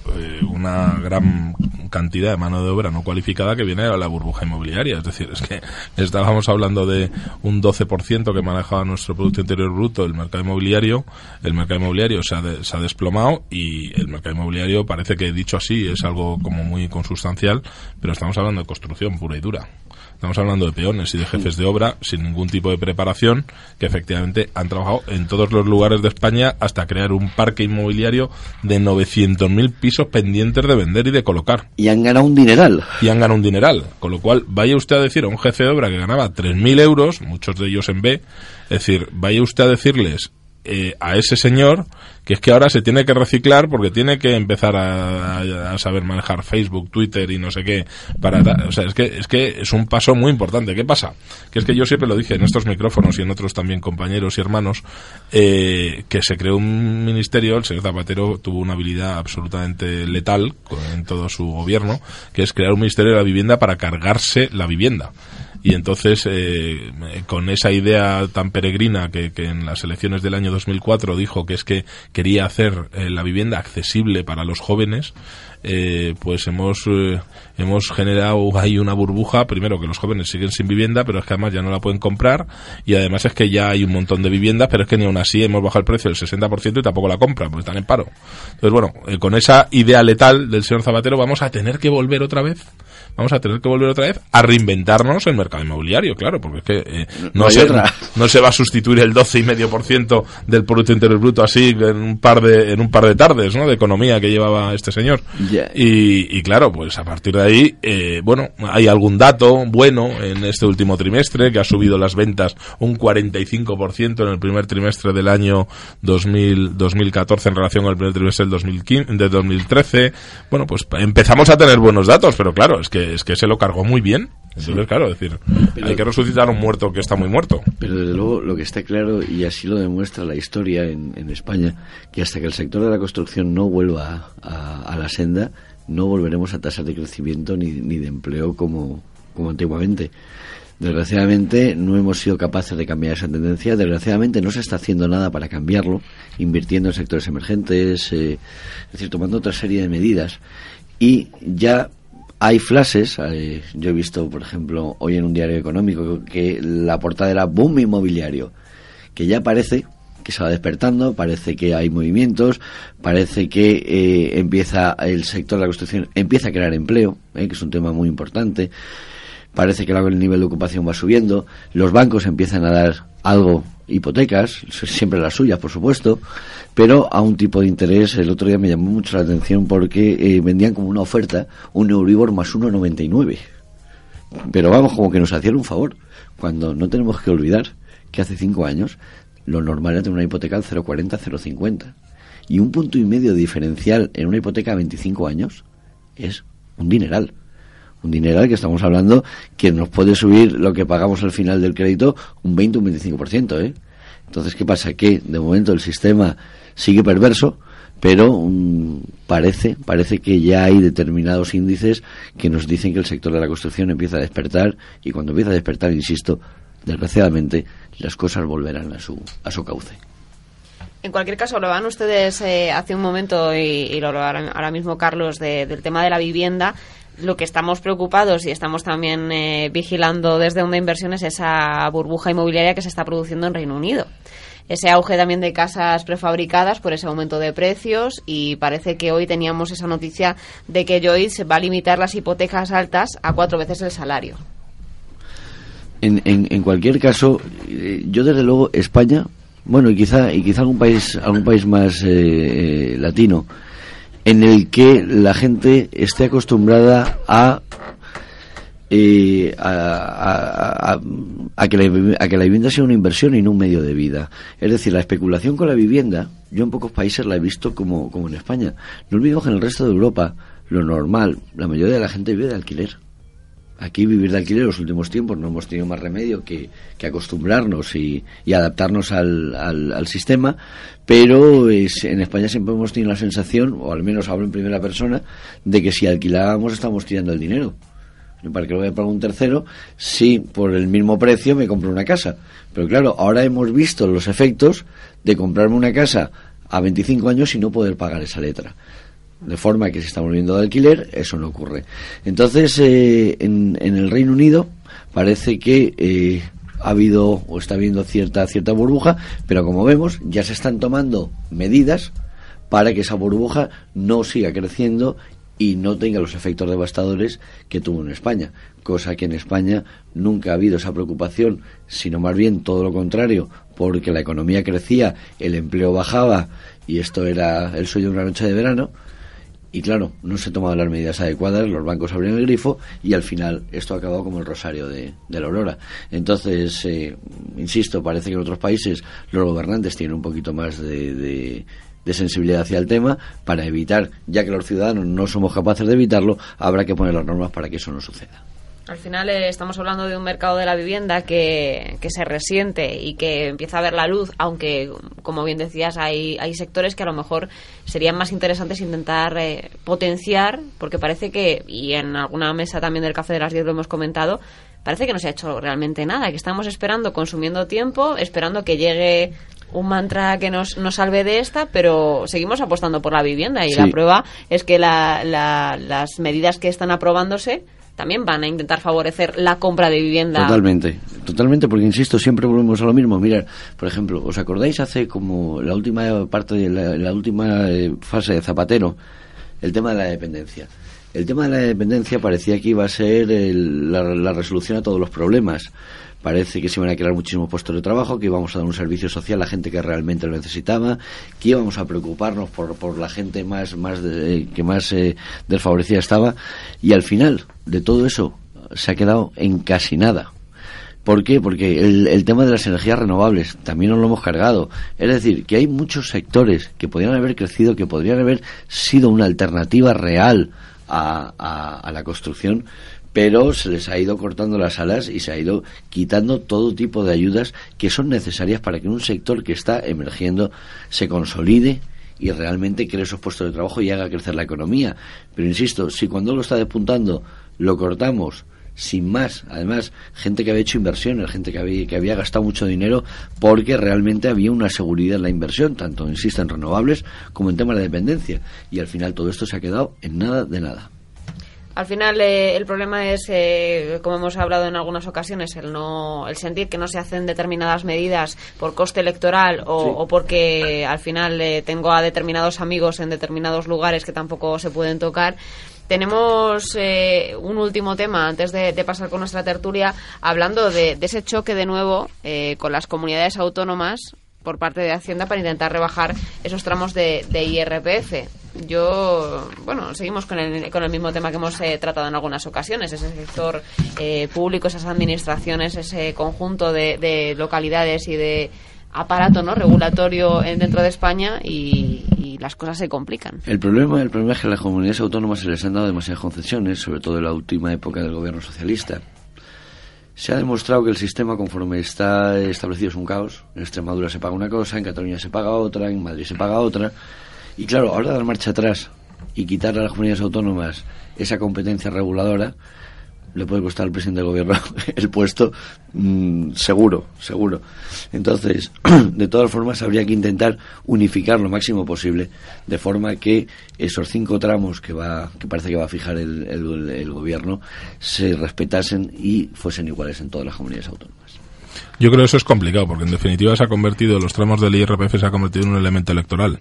una gran cantidad de mano de obra no cualificada que viene de la burbuja inmobiliaria. Es decir, es que estábamos hablando de un 12% que manejaba nuestro Producto Interior Bruto del mercado inmobiliario. El mercado inmobiliario se ha, se ha desplomado y el mercado inmobiliario parece que dicho así es algo como muy consustancial, pero estamos hablando de construcción pura y dura. Estamos hablando de peones y de jefes de obra sin ningún tipo de preparación que efectivamente han trabajado en todos los lugares de España hasta crear un parque inmobiliario de 900.000 pisos pendientes de vender y de colocar. Y han ganado un dineral. Y han ganado un dineral. Con lo cual, vaya usted a decir a un jefe de obra que ganaba 3.000 euros, muchos de ellos en B, es decir, vaya usted a decirles eh, a ese señor que es que ahora se tiene que reciclar porque tiene que empezar a, saber manejar Facebook, Twitter y no sé qué para o sea, es que es que es un paso muy importante. ¿Qué pasa? Que es que yo siempre lo dije en estos micrófonos y en otros también compañeros y hermanos eh, que se creó un ministerio, el señor Zapatero tuvo una habilidad absolutamente letal en todo su gobierno, que es crear un ministerio de la vivienda para cargarse la vivienda y entonces eh, con esa idea tan peregrina que, en las elecciones del año 2004 dijo que es que quería hacer eh, la vivienda accesible para los jóvenes eh, pues hemos hemos generado ahí una burbuja. Primero que los jóvenes siguen sin vivienda pero es que además ya no la pueden comprar. Y además es que ya hay un montón de viviendas pero es que ni aún así hemos bajado el precio del 60% y tampoco la compran porque están en paro. Entonces bueno con esa idea letal del señor Zapatero vamos a tener que volver otra vez vamos a tener que volver otra vez a reinventarnos el mercado inmobiliario, claro, porque es que eh, no, se, no se va a sustituir el 12,5% del Producto Interior Bruto así en un par de en un par de tardes, ¿no? De economía que llevaba este señor. Y, claro, pues a partir de ahí, eh, bueno, hay algún dato bueno en este último trimestre que ha subido las ventas un 45% en el primer trimestre del año 2000, 2014 en relación al primer trimestre del 2015, de 2013. Bueno, pues empezamos a tener buenos datos, pero claro, es que es que se lo cargó muy bien. Entonces, claro, decir, hay que resucitar a un muerto que está muy muerto. Pero desde luego lo que está claro, y así lo demuestra la historia en, España, que hasta que el sector de la construcción no vuelva a, la senda, no volveremos a tasas de crecimiento ni, ni de empleo como, como antiguamente. Desgraciadamente no hemos sido capaces de cambiar esa tendencia. Desgraciadamente no se está haciendo nada para cambiarlo, invirtiendo en sectores emergentes, eh, es decir, tomando otra serie de medidas. Y ya hay flashes, yo he visto, por ejemplo, hoy en un diario económico que la portada era boom inmobiliario, que ya parece que se va despertando, parece que hay movimientos, parece que eh, empieza el sector de la construcción, empieza a crear empleo, eh, que es un tema muy importante, parece que el nivel de ocupación va subiendo, los bancos empiezan a dar algo hipotecas, siempre las suyas, por supuesto, pero a un tipo de interés. El otro día me llamó mucho la atención porque eh, vendían como una oferta un Euribor más 1,99. Pero vamos, como que nos hacían un favor, cuando no tenemos que olvidar que hace cinco años lo normal era tener una hipoteca al 0,40, 0,50. Y un punto y medio diferencial en una hipoteca a 25 años es un dineral un dineral que estamos hablando que nos puede subir lo que pagamos al final del crédito un 20 o un 25%. ¿eh? Entonces, ¿qué pasa? Que de momento el sistema sigue perverso, pero mm, parece, parece que ya hay determinados índices que nos dicen que el sector de la construcción empieza a despertar y cuando empieza a despertar, insisto, desgraciadamente las cosas volverán a su, a su cauce. En cualquier caso, van ustedes eh, hace un momento y, lo hablan ahora mismo Carlos del tema de la vivienda lo que estamos preocupados y estamos también eh, vigilando desde una inversión es esa burbuja inmobiliaria que se está produciendo en Reino Unido. Ese auge también de casas prefabricadas por ese aumento de precios y parece que hoy teníamos esa noticia de que Joyce va a limitar las hipotecas altas a cuatro veces el salario. En, en, cualquier caso, eh, yo desde luego España, bueno y quizá y quizá algún país algún país más eh, latino en el que la gente esté acostumbrada a eh, a, que la, a, que la, vivienda sea una inversión y no un medio de vida. Es decir, la especulación con la vivienda, yo en pocos países la he visto como, como en España. No olvidemos que en el resto de Europa, lo normal, la mayoría de la gente vive de alquiler aquí vivir de alquiler los últimos tiempos no hemos tenido más remedio que, acostumbrarnos y, adaptarnos al, al, sistema, pero en España siempre hemos tenido la sensación, o al menos hablo en primera persona, de que si alquilábamos estamos tirando el dinero. ¿Para que lo voy a pagar un tercero? Si por el mismo precio me compro una casa. Pero claro, ahora hemos visto los efectos de comprarme una casa a 25 años y no poder pagar esa letra de forma que se está volviendo de alquiler, eso no ocurre. Entonces, eh, en, el Reino Unido parece que eh, ha habido o está habiendo cierta, cierta burbuja, pero como vemos, ya se están tomando medidas para que esa burbuja no siga creciendo y no tenga los efectos devastadores que tuvo en España, cosa que en España nunca ha habido esa preocupación, sino más bien todo lo contrario, porque la economía crecía, el empleo bajaba y esto era el sueño de una noche de verano, Y claro, no se tomaban las medidas adecuadas, los bancos abrieron el grifo y al final esto ha acabado como el rosario de, la aurora. Entonces, eh, insisto, parece que en otros países los gobernantes tienen un poquito más de, de sensibilidad hacia el tema para evitar, ya que los ciudadanos no somos capaces de evitarlo, habrá que poner las normas para que eso no suceda. Al final eh, estamos hablando de un mercado de la vivienda que, que, se resiente y que empieza a ver la luz, aunque, como bien decías, hay, hay sectores que a lo mejor serían más interesantes intentar eh, potenciar, porque parece que, y en alguna mesa también del Café de las 10 lo hemos comentado, parece que no se ha hecho realmente nada, que estamos esperando, consumiendo tiempo, esperando que llegue un mantra que nos, nos salve de esta, pero seguimos apostando por la vivienda y la prueba es que la, las medidas que están aprobándose también van a intentar favorecer la compra de vivienda. Totalmente, totalmente, porque insisto, siempre volvemos a lo mismo. Mira, por ejemplo, ¿os acordáis hace como la última parte de la, última eh, fase de Zapatero, el tema de la dependencia? El tema de la dependencia parecía que iba a ser la resolución a todos los problemas parece que se iban a crear muchísimos puestos de trabajo, que íbamos a dar un servicio social a la gente que realmente lo necesitaba, que íbamos a preocuparnos por, por la gente más, más que más eh, desfavorecida estaba, y al final de todo eso se ha quedado en casi nada. ¿Por qué? Porque el, tema de las energías renovables también nos lo hemos cargado. Es decir, que hay muchos sectores que podrían haber crecido, que podrían haber sido una alternativa real a, a la construcción, pero se les ha ido cortando las alas y se ha ido quitando todo tipo de ayudas que son necesarias para que un sector que está emergiendo se consolide y realmente cree esos puestos de trabajo y haga crecer la economía. Pero insisto, si cuando lo está despuntando lo cortamos sin más, además, gente que había hecho inversiones, gente que había, que había gastado mucho dinero porque realmente había una seguridad en la inversión, tanto, insisto, en renovables como en temas de dependencia. Y al final todo esto se ha quedado en nada de nada. Al final eh, el problema es, eh, como hemos hablado en algunas ocasiones, el no, el sentir que no se hacen determinadas medidas por coste electoral o, porque al final eh, tengo a determinados amigos en determinados lugares que tampoco se pueden tocar. Tenemos un último tema antes de, pasar con nuestra tertulia, hablando de, ese choque de nuevo con las comunidades autónomas por parte de Hacienda para intentar rebajar esos tramos de, de IRPF yo, bueno, seguimos con el, con el mismo tema que hemos eh, tratado en algunas ocasiones, ese sector eh, público, esas administraciones, ese conjunto de, localidades y de aparato no regulatorio dentro de España y, las cosas se complican. El problema, el problema es que a las comunidades autónomas se les han dado demasiadas concesiones, sobre todo en la última época del gobierno socialista. Se ha demostrado que el sistema, conforme está establecido, es un caos. En Extremadura se paga una cosa, en Cataluña se paga otra, en Madrid se paga otra. Y claro, ahora dar marcha atrás y quitar a las comunidades autónomas esa competencia reguladora, le puede costar al presidente del gobierno el puesto, mm, seguro, seguro. Entonces, de todas formas, habría que intentar unificar lo máximo posible, de forma que esos cinco tramos que va, que parece que va a fijar el, el gobierno, se respetasen y fuesen iguales en todas las comunidades autónomas. Yo creo que eso es complicado, porque en definitiva se ha convertido, los tramos del IRPF se ha convertido en un elemento electoral.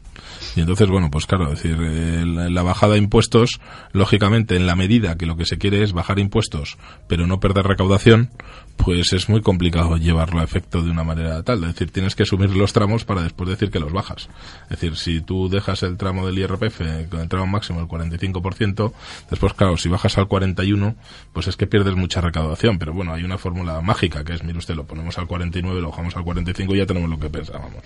Y entonces, bueno, pues claro, decir, eh, la, bajada de impuestos, lógicamente, en la medida que lo que se quiere es bajar impuestos, pero no perder recaudación, pues es muy complicado llevarlo a efecto de una manera tal. Es decir, tienes que subir los tramos para después decir que los bajas. Es decir, si tú dejas el tramo del IRPF con el tramo máximo del 45%, después, claro, si bajas al 41%, pues es que pierdes mucha recaudación. Pero bueno, hay una fórmula mágica que es, mire usted, lo ponemos al 49, lo bajamos al 45 y ya tenemos lo que pensábamos.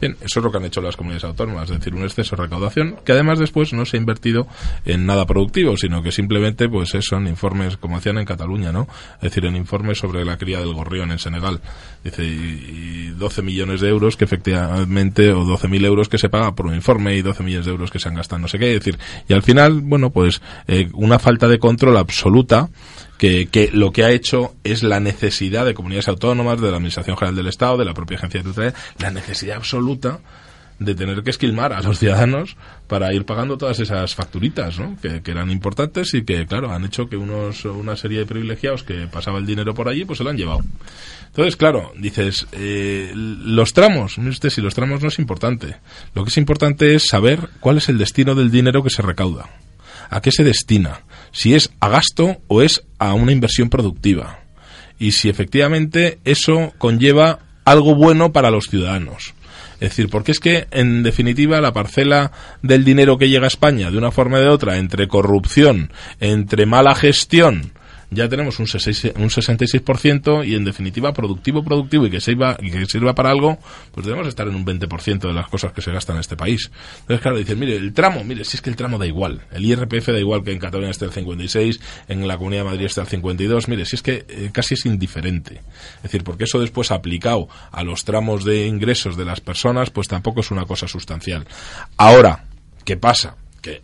Bien, eso es lo que han hecho las comunidades autónomas, es decir, un exceso de recaudación que además después no se ha invertido en nada productivo, sino que simplemente pues son informes como hacían en Cataluña, ¿no? Es decir, en informes sobre la cría del gorrión en Senegal. Dice, y, 12 millones de euros que efectivamente, o 12.000 euros que se paga por un informe y 12 millones de euros que se han gastado no sé qué. Decir, y al final, bueno, pues eh, una falta de control absoluta que, que, lo que ha hecho es la necesidad de comunidades autónomas, de la Administración General del Estado, de la propia Agencia de Tutela, la necesidad absoluta de tener que esquilmar a los ciudadanos para ir pagando todas esas facturitas, ¿no? que, eran importantes y que, claro, han hecho que unos, una serie de privilegiados que pasaba el dinero por allí, pues se lo han llevado. Entonces, claro, dices, eh, los tramos, mire usted, si los tramos no es importante. Lo que es importante es saber cuál es el destino del dinero que se recauda. ¿A qué se destina? Si es a gasto o es a una inversión productiva. Y si efectivamente eso conlleva algo bueno para los ciudadanos Es decir, porque es que, en definitiva, la parcela del dinero que llega a España, de una forma o de otra, entre corrupción, entre mala gestión, ya tenemos un, 66% y en definitiva productivo, productivo y que sirva, y que sirva para algo, pues debemos estar en un 20% de las cosas que se gastan en este país. Entonces, claro, dicen, mire, el tramo, mire, si es que el tramo da igual, el IRPF da igual que en Cataluña esté el 56, en la Comunidad de Madrid esté el 52, mire, si es que eh, casi es indiferente. Es decir, porque eso después aplicado a los tramos de ingresos de las personas, pues tampoco es una cosa sustancial. Ahora, ¿qué pasa? Que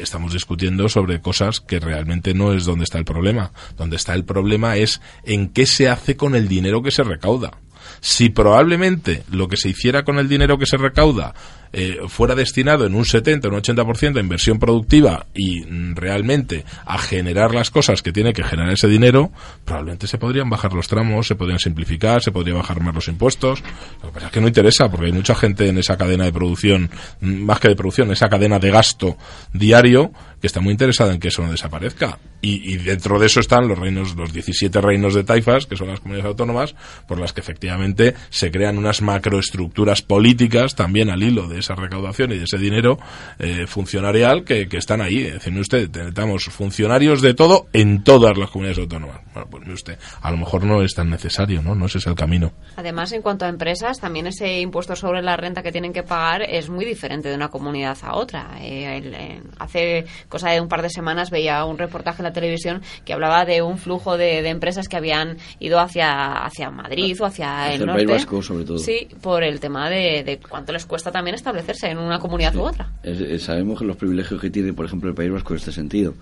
estamos discutiendo sobre cosas que realmente no es donde está el problema. Donde está el problema es en qué se hace con el dinero que se recauda. Si probablemente lo que se hiciera con el dinero que se recauda eh, fuera destinado en un 70, un 80% a inversión productiva y realmente a generar las cosas que tiene que generar ese dinero, probablemente se podrían bajar los tramos, se podrían simplificar, se podría bajar más los impuestos. Lo que pasa es que no interesa porque hay mucha gente en esa cadena de producción, mm, más que de producción, esa cadena de gasto diario que está muy interesada en que eso no desaparezca. Y, dentro de eso están los reinos, los 17 reinos de taifas, que son las comunidades autónomas, por las que efectivamente se crean unas macroestructuras políticas también al hilo de esa recaudación y de ese dinero eh, funcionarial que, que, están ahí. Es usted, necesitamos funcionarios de todo en todas las comunidades autónomas. Bueno, pues usted, a lo mejor no es tan necesario, ¿no? No ese es el camino. Además, en cuanto a empresas, también ese impuesto sobre la renta que tienen que pagar es muy diferente de una comunidad a otra. Eh, eh, hace cosa de un par de semanas veía un reportaje en la televisión que hablaba de un flujo de, de empresas que habían ido hacia, hacia Madrid o hacia, hacia el, el norte. País Vasco, sobre todo. Sí, por el tema de, de cuánto les cuesta también establecerse en una comunidad Sí. u otra. Es- es- sabemos que los privilegios que tiene, por ejemplo, el País Vasco en este sentido,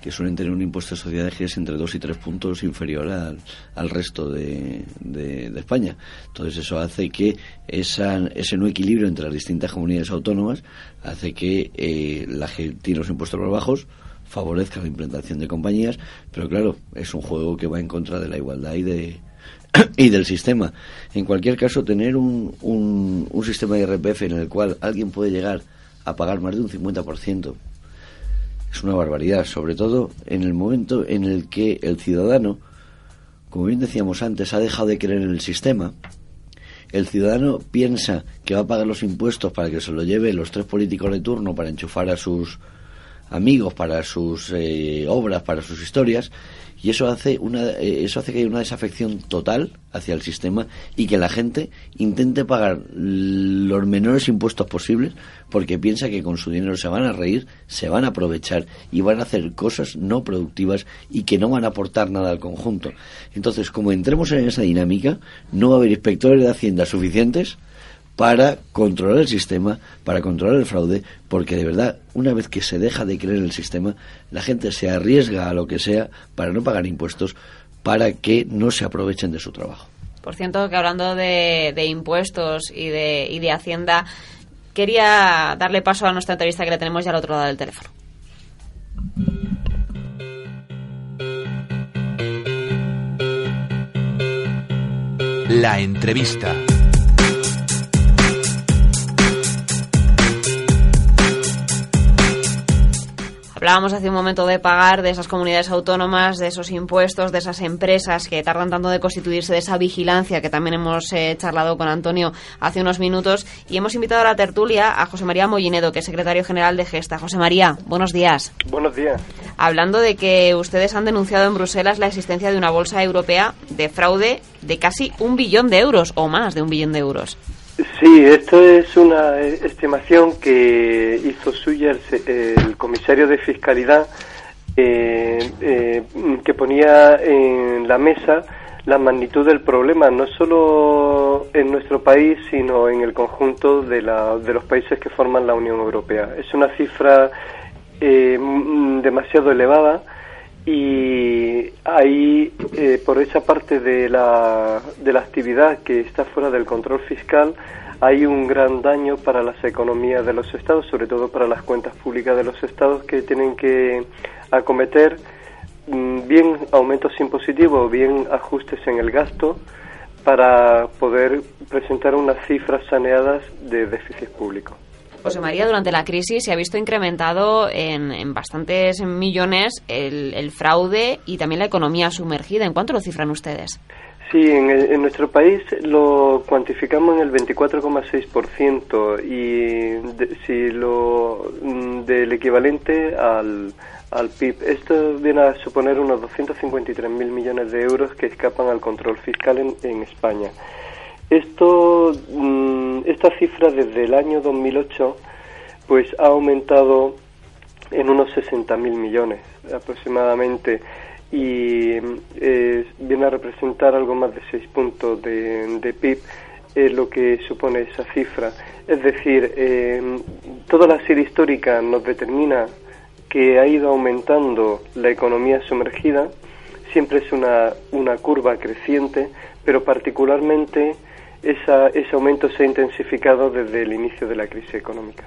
que suelen tener un impuesto de sociedades que es entre dos y tres puntos inferior al, al resto de, de- España. Entonces eso hace que esa, ese no equilibrio entre las distintas comunidades autónomas hace que eh, la que tiene los impuestos más bajos favorezca la implantación de compañías, pero claro, es un juego que va en contra de la igualdad y de y del sistema. En cualquier caso, tener un, un, un sistema de IRPF en el cual alguien puede llegar a pagar más de un 50% es una barbaridad, sobre todo en el momento en el que el ciudadano, como bien decíamos antes, ha dejado de creer en el sistema. El ciudadano piensa que va a pagar los impuestos para que se lo lleve los tres políticos de turno para enchufar a sus amigos, para sus eh, obras, para sus historias, y eso hace una eh, eso hace que haya una desafección total hacia el sistema y que la gente intente pagar los menores impuestos posibles porque piensa que con su dinero se van a reír, se van a aprovechar y van a hacer cosas no productivas y que no van a aportar nada al conjunto. Entonces, como entremos en esa dinámica, no va a haber inspectores de Hacienda suficientes para controlar el sistema, para controlar el fraude, porque de verdad, una vez que se deja de creer en el sistema, la gente se arriesga a lo que sea para no pagar impuestos, para que no se aprovechen de su trabajo. Por cierto, que hablando de, de impuestos y de, y de Hacienda, quería darle paso a nuestra entrevista que le tenemos ya al otro lado del teléfono. La entrevista. Hablábamos hace un momento de pagar, de esas comunidades autónomas, de esos impuestos, de esas empresas que tardan tanto de constituirse, de esa vigilancia que también hemos eh, charlado con Antonio hace unos minutos. Y hemos invitado a la tertulia a José María Mollinedo, que es secretario general de Gesta. José María, buenos días. Buenos días. Hablando de que ustedes han denunciado en Bruselas la existencia de una bolsa europea de fraude de casi un billón de euros o más de un billón de euros. Sí, esto es una estimación que hizo suya el, comisario de Fiscalidad, eh, eh, que ponía en la mesa la magnitud del problema, no solo en nuestro país, sino en el conjunto de, la- de los países que forman la Unión Europea. Es una cifra eh, demasiado elevada y ahí eh, por esa parte de la, de la actividad que está fuera del control fiscal hay un gran daño para las economías de los estados, sobre todo para las cuentas públicas de los estados que tienen que acometer mm, bien aumentos impositivos, bien ajustes en el gasto para poder presentar unas cifras saneadas de déficit público. José María, durante la crisis se ha visto incrementado en, bastantes millones el, el fraude y también la economía sumergida. ¿En cuánto lo cifran ustedes? Sí, en, nuestro país lo cuantificamos en el 24,6% y si lo mm, del equivalente al, al PIB. Esto viene a suponer unos 253.000 millones de euros que escapan al control fiscal en, en España. Esto, mm, esta cifra desde el año 2008 pues ha aumentado en unos 60.000 millones aproximadamente y eh, viene a representar algo más de 6 puntos de, PIB, es lo que supone esa cifra. Es decir, eh, toda la serie histórica nos determina que ha ido aumentando la economía sumergida, siempre es una, una curva creciente, pero particularmente esa, ese aumento se ha intensificado desde el inicio de la crisis económica.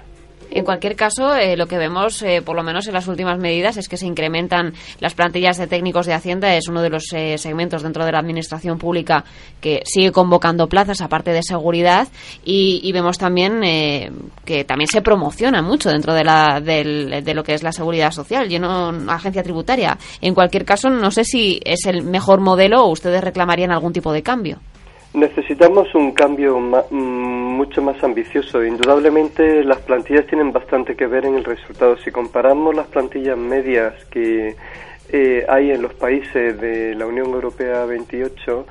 En cualquier caso, eh, lo que vemos, eh, por lo menos en las últimas medidas, es que se incrementan las plantillas de técnicos de Hacienda. Es uno de los eh, segmentos dentro de la administración pública que sigue convocando plazas, aparte de seguridad. Y, vemos también que también se promociona mucho dentro de, la, de lo que es la seguridad social, lleno agencia tributaria. En cualquier caso, no sé si es el mejor modelo o ustedes reclamarían algún tipo de cambio. Necesitamos un cambio mm, mucho más ambicioso. Indudablemente las plantillas tienen bastante que ver en el resultado. Si comparamos las plantillas medias que eh, hay en los países de la Unión Europea 28,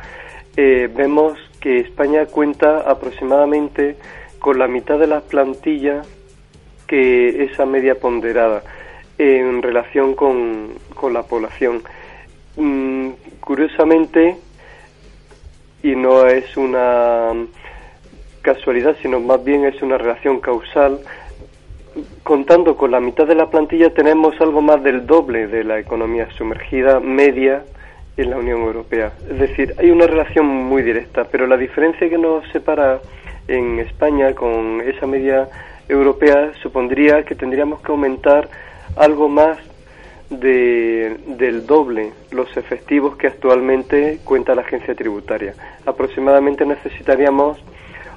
eh, vemos que España cuenta aproximadamente con la mitad de las plantillas que esa media ponderada en relación con, con la población. Mm, curiosamente, y no es una casualidad, sino más bien es una relación causal. Contando con la mitad de la plantilla tenemos algo más del doble de la economía sumergida media en la Unión Europea. Es decir, hay una relación muy directa, pero la diferencia que nos separa en España con esa media europea supondría que tendríamos que aumentar algo más de, del doble los efectivos que actualmente cuenta la agencia tributaria. Aproximadamente necesitaríamos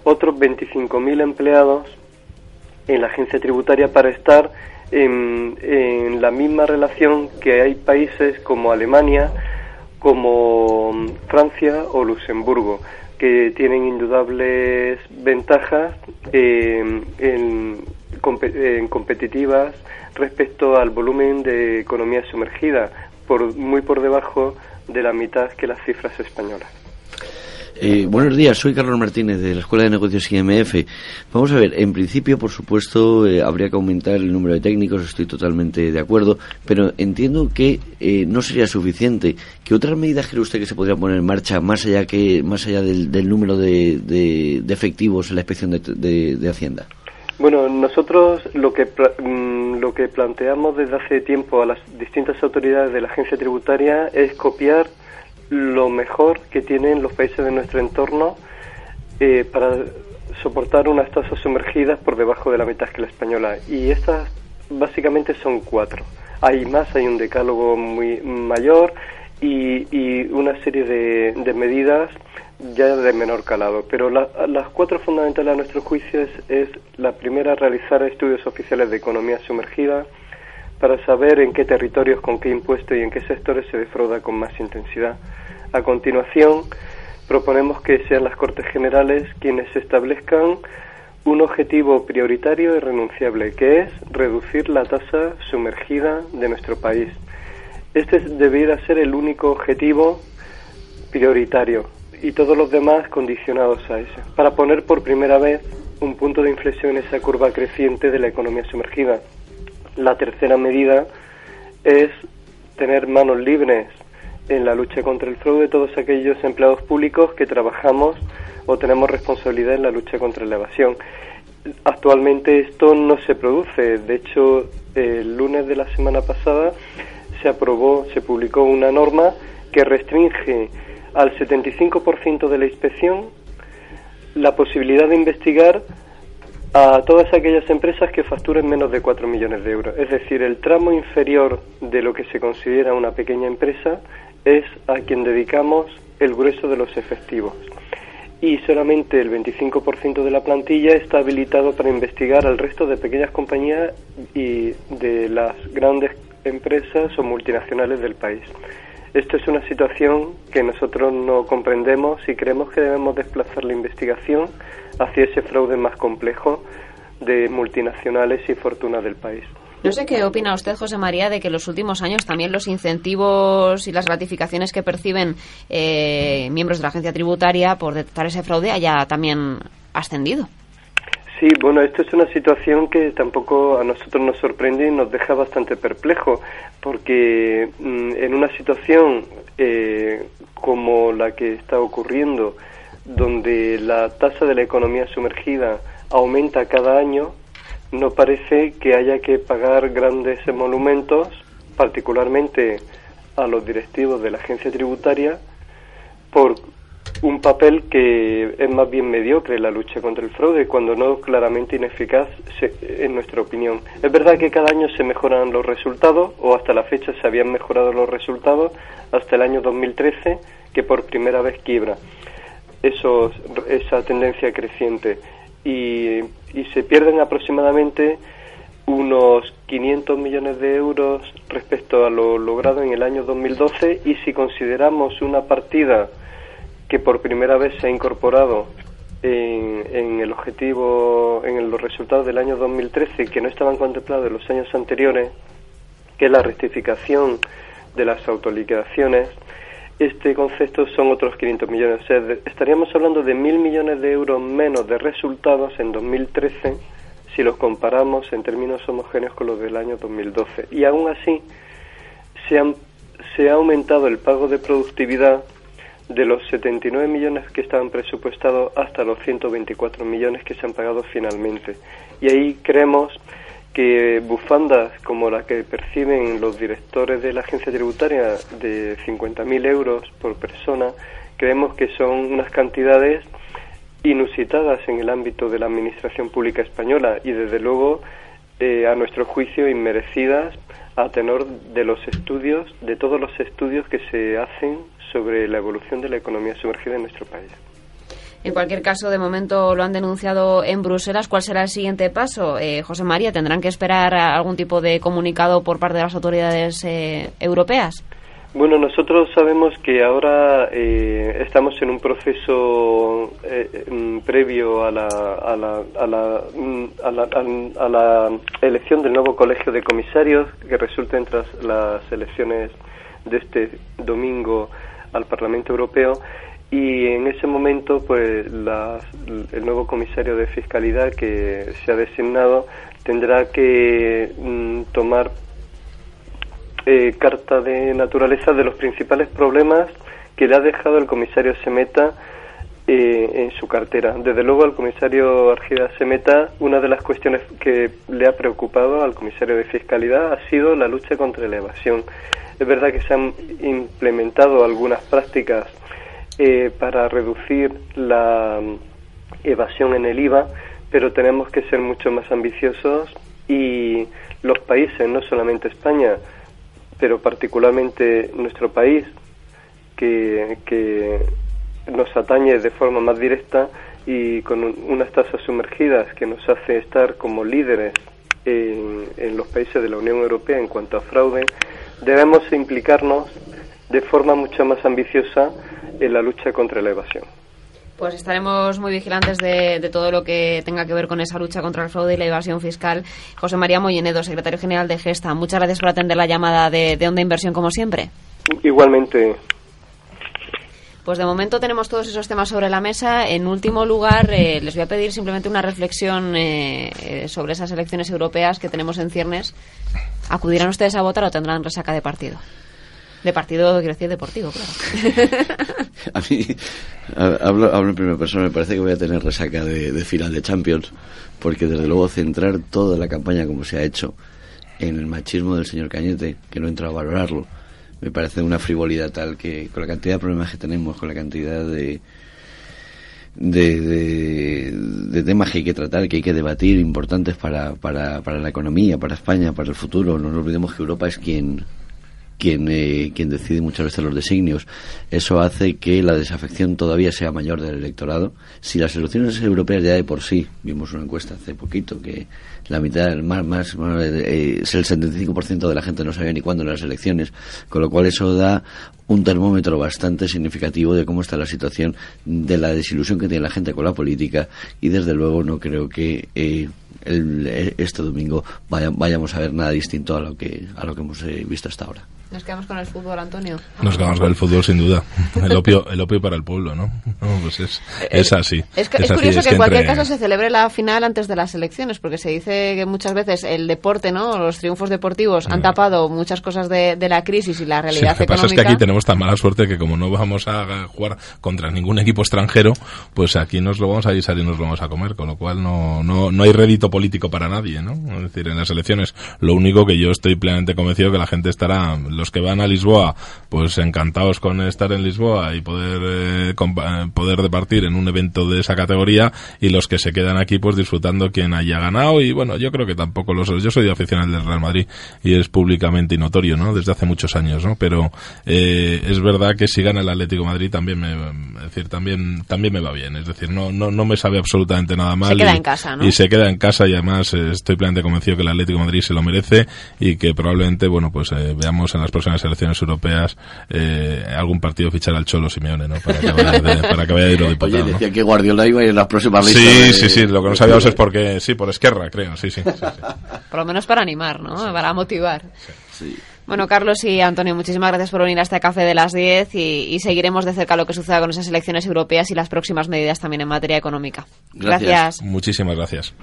otros 25.000 empleados en la agencia tributaria para estar en, la misma relación que hay países como Alemania, como Francia o Luxemburgo, que tienen indudables ventajas en, en competitivas respecto al volumen de economía sumergida, por, muy por debajo de la mitad que las cifras españolas. Eh, buenos días, soy Carlos Martínez de la Escuela de Negocios IMF. Vamos a ver, en principio, por supuesto, eh, habría que aumentar el número de técnicos, estoy totalmente de acuerdo, pero entiendo que eh, no sería suficiente. ¿Qué otras medidas cree usted que se podrían poner en marcha más allá que más allá del, número de, efectivos en la inspección de Hacienda? Bueno, nosotros lo que, mm, lo que planteamos desde hace tiempo a las distintas autoridades de la agencia tributaria es copiar lo mejor que tienen los países de nuestro entorno eh, para soportar unas tasas sumergidas por debajo de la mitad que la española. Y estas básicamente son cuatro. Hay más, hay un decálogo muy mayor y, y una serie de, medidas ya de menor calado. Pero las cuatro fundamentales a nuestro juicio es, la primera, realizar estudios oficiales de economía sumergida para saber en qué territorios, con qué impuestos y en qué sectores se defrauda con más intensidad. A continuación, proponemos que sean las Cortes Generales quienes establezcan un objetivo prioritario y renunciable, que es reducir la tasa sumergida de nuestro país. Este debiera ser el único objetivo prioritario y todos los demás condicionados a eso, para poner por primera vez un punto de inflexión en esa curva creciente de la economía sumergida. La tercera medida es tener manos libres en la lucha contra el fraude de todos aquellos empleados públicos que trabajamos o tenemos responsabilidad en la lucha contra la evasión. Actualmente esto no se produce. De hecho, el lunes de la semana pasada se aprobó, se publicó una norma que restringe al 75% de la inspección la posibilidad de investigar a todas aquellas empresas que facturen menos de 4 millones de euros. Es decir, el tramo inferior de lo que se considera una pequeña empresa es a quien dedicamos el grueso de los efectivos. Y solamente el 25% de la plantilla está habilitado para investigar al resto de pequeñas compañías y de las grandes empresas o multinacionales del país. Esto es una situación que nosotros no comprendemos y creemos que debemos desplazar la investigación hacia ese fraude más complejo de multinacionales y fortuna del país. No sé qué opina usted, José María, de que en los últimos años también los incentivos y las gratificaciones que perciben eh, miembros de la agencia tributaria por detectar ese fraude haya también ascendido. Sí, bueno, esto es una situación que tampoco a nosotros nos sorprende y nos deja bastante perplejo, porque mm, en una situación eh, como la que está ocurriendo, donde la tasa de la economía sumergida aumenta cada año, no parece que haya que pagar grandes emolumentos, particularmente a los directivos de la agencia tributaria, por un papel que es más bien mediocre en la lucha contra el fraude, cuando no claramente ineficaz en nuestra opinión. Es verdad que cada año se mejoran los resultados, o hasta la fecha se habían mejorado los resultados, hasta el año 2013, que por primera vez quiebra eso, esa tendencia creciente. Y, y se pierden aproximadamente unos 500 millones de euros respecto a lo logrado en el año 2012 y si consideramos una partida que por primera vez se ha incorporado en, el objetivo, en los resultados del año 2013 que no estaban contemplados en los años anteriores, que es la rectificación de las autoliquidaciones, este concepto son otros 500 millones. O estaríamos hablando de mil millones de euros menos de resultados en 2013 si los comparamos en términos homogéneos con los del año 2012. Y aún así, se, han, se ha aumentado el pago de productividad de los 79 millones que estaban presupuestados hasta los 124 millones que se han pagado finalmente. Y ahí creemos que bufandas como la que perciben los directores de la agencia tributaria de 50.000 euros por persona, creemos que son unas cantidades inusitadas en el ámbito de la administración pública española y desde luego eh, a nuestro juicio inmerecidas a tenor de los estudios, de todos los estudios que se hacen sobre la evolución de la economía sumergida en nuestro país. En cualquier caso, de momento lo han denunciado en Bruselas. ¿Cuál será el siguiente paso? Eh, José María, ¿tendrán que esperar algún tipo de comunicado por parte de las autoridades eh, europeas? Bueno, nosotros sabemos que ahora eh, estamos en un proceso previo a la, a, la, a, la, a, la, a la elección del nuevo colegio de comisarios que resulten tras las elecciones de este domingo al Parlamento Europeo y en ese momento pues el nuevo comisario de fiscalidad que se ha designado tendrá que mm, tomar eh, carta de naturaleza de los principales problemas que le ha dejado el comisario Semeta eh, en su cartera. Desde luego al comisario Argida Semeta una de las cuestiones que le ha preocupado al comisario de fiscalidad ha sido la lucha contra la evasión. Es verdad que se han implementado algunas prácticas eh, para reducir la mm, evasión en el IVA, pero tenemos que ser mucho más ambiciosos y los países, no solamente España, pero particularmente nuestro país, que, nos atañe de forma más directa y con unas tasas sumergidas que nos hace estar como líderes en los países de la Unión Europea en cuanto a fraude, debemos implicarnos de forma mucho más ambiciosa en la lucha contra la evasión. Pues estaremos muy vigilantes de, todo lo que tenga que ver con esa lucha contra el fraude y la evasión fiscal. José María Mollenedo, secretario general de Gesta, muchas gracias por atender la llamada de, Onda Inversión como siempre. Igualmente. Pues de momento tenemos todos esos temas sobre la mesa. En último lugar, eh, les voy a pedir simplemente una reflexión eh, eh, sobre esas elecciones europeas que tenemos en ciernes. ¿Acudirán ustedes a votar o tendrán resaca de partido? De partido, quiero decir, deportivo, claro. a mí, hablo, hablo, en primera persona, me parece que voy a tener resaca de, de final de Champions, porque desde luego centrar toda la campaña como se ha hecho en el machismo del señor Cañete, que no entro a valorarlo, me parece una frivolidad tal que con la cantidad de problemas que tenemos, con la cantidad de, de, de, temas que hay que tratar, que hay que debatir, importantes para, para, para la economía, para España, para el futuro. No nos olvidemos que Europa es quien, quien, eh, quien decide muchas veces los designios. Eso hace que la desafección todavía sea mayor del electorado. Si las elecciones europeas ya de por sí, vimos una encuesta hace poquito que la mitad, más, más, eh, es el 75% de la gente no sabía ni cuándo eran las elecciones, con lo cual eso da un termómetro bastante significativo de cómo está la situación, de la desilusión que tiene la gente con la política y desde luego no creo que eh, este domingo vayamos a ver nada distinto a lo que, a lo que hemos eh, visto hasta ahora. Nos quedamos con el fútbol, Antonio. Nos quedamos con el fútbol, sin duda. El opio, el opio para el pueblo, ¿no? pues es, eh, es así. Es, curioso que, en cualquier caso se celebre la final antes de las elecciones, porque se dice que muchas veces el deporte, ¿no? Los triunfos deportivos han tapado muchas cosas de, la crisis y la realidad sí, lo que pasa es que aquí tenemos tan mala suerte que como no vamos a jugar contra ningún equipo extranjero, pues aquí nos lo vamos a guisar y nos lo vamos a comer, con lo cual no, no, no hay rédito político para nadie, ¿no? Es decir, en las elecciones lo único que yo estoy plenamente convencido que la gente estará, los que van a Lisboa, pues encantados con estar en Lisboa y poder eh, eh, poder departir en un evento de esa categoría y los que se quedan aquí pues disfrutando quien haya ganado y bueno yo creo que tampoco los yo soy aficionado del Real Madrid y es públicamente notorio no desde hace muchos años no pero eh, es verdad que si gana el Atlético Madrid también me es decir también también me va bien es decir no no no me sabe absolutamente nada mal se queda en casa ¿no? y se queda en casa y además estoy plenamente convencido que el Atlético Madrid se lo merece y que probablemente bueno pues veamos en las próximas elecciones europeas eh, algún partido fichar al Cholo Simeone, ¿no? Para que vaya, de, para que vaya Oye, decía que Guardiola iba a ir en las próximas listas. Sí, sí, sí, lo que no sabíamos es porque, sí, por Esquerra, creo, sí, sí. Por lo menos para animar, ¿no? Para motivar. Bueno, Carlos y Antonio, muchísimas gracias por venir a este café de las 10 y, seguiremos de cerca lo que suceda con esas elecciones europeas y las próximas medidas también en materia económica. gracias. Muchísimas gracias.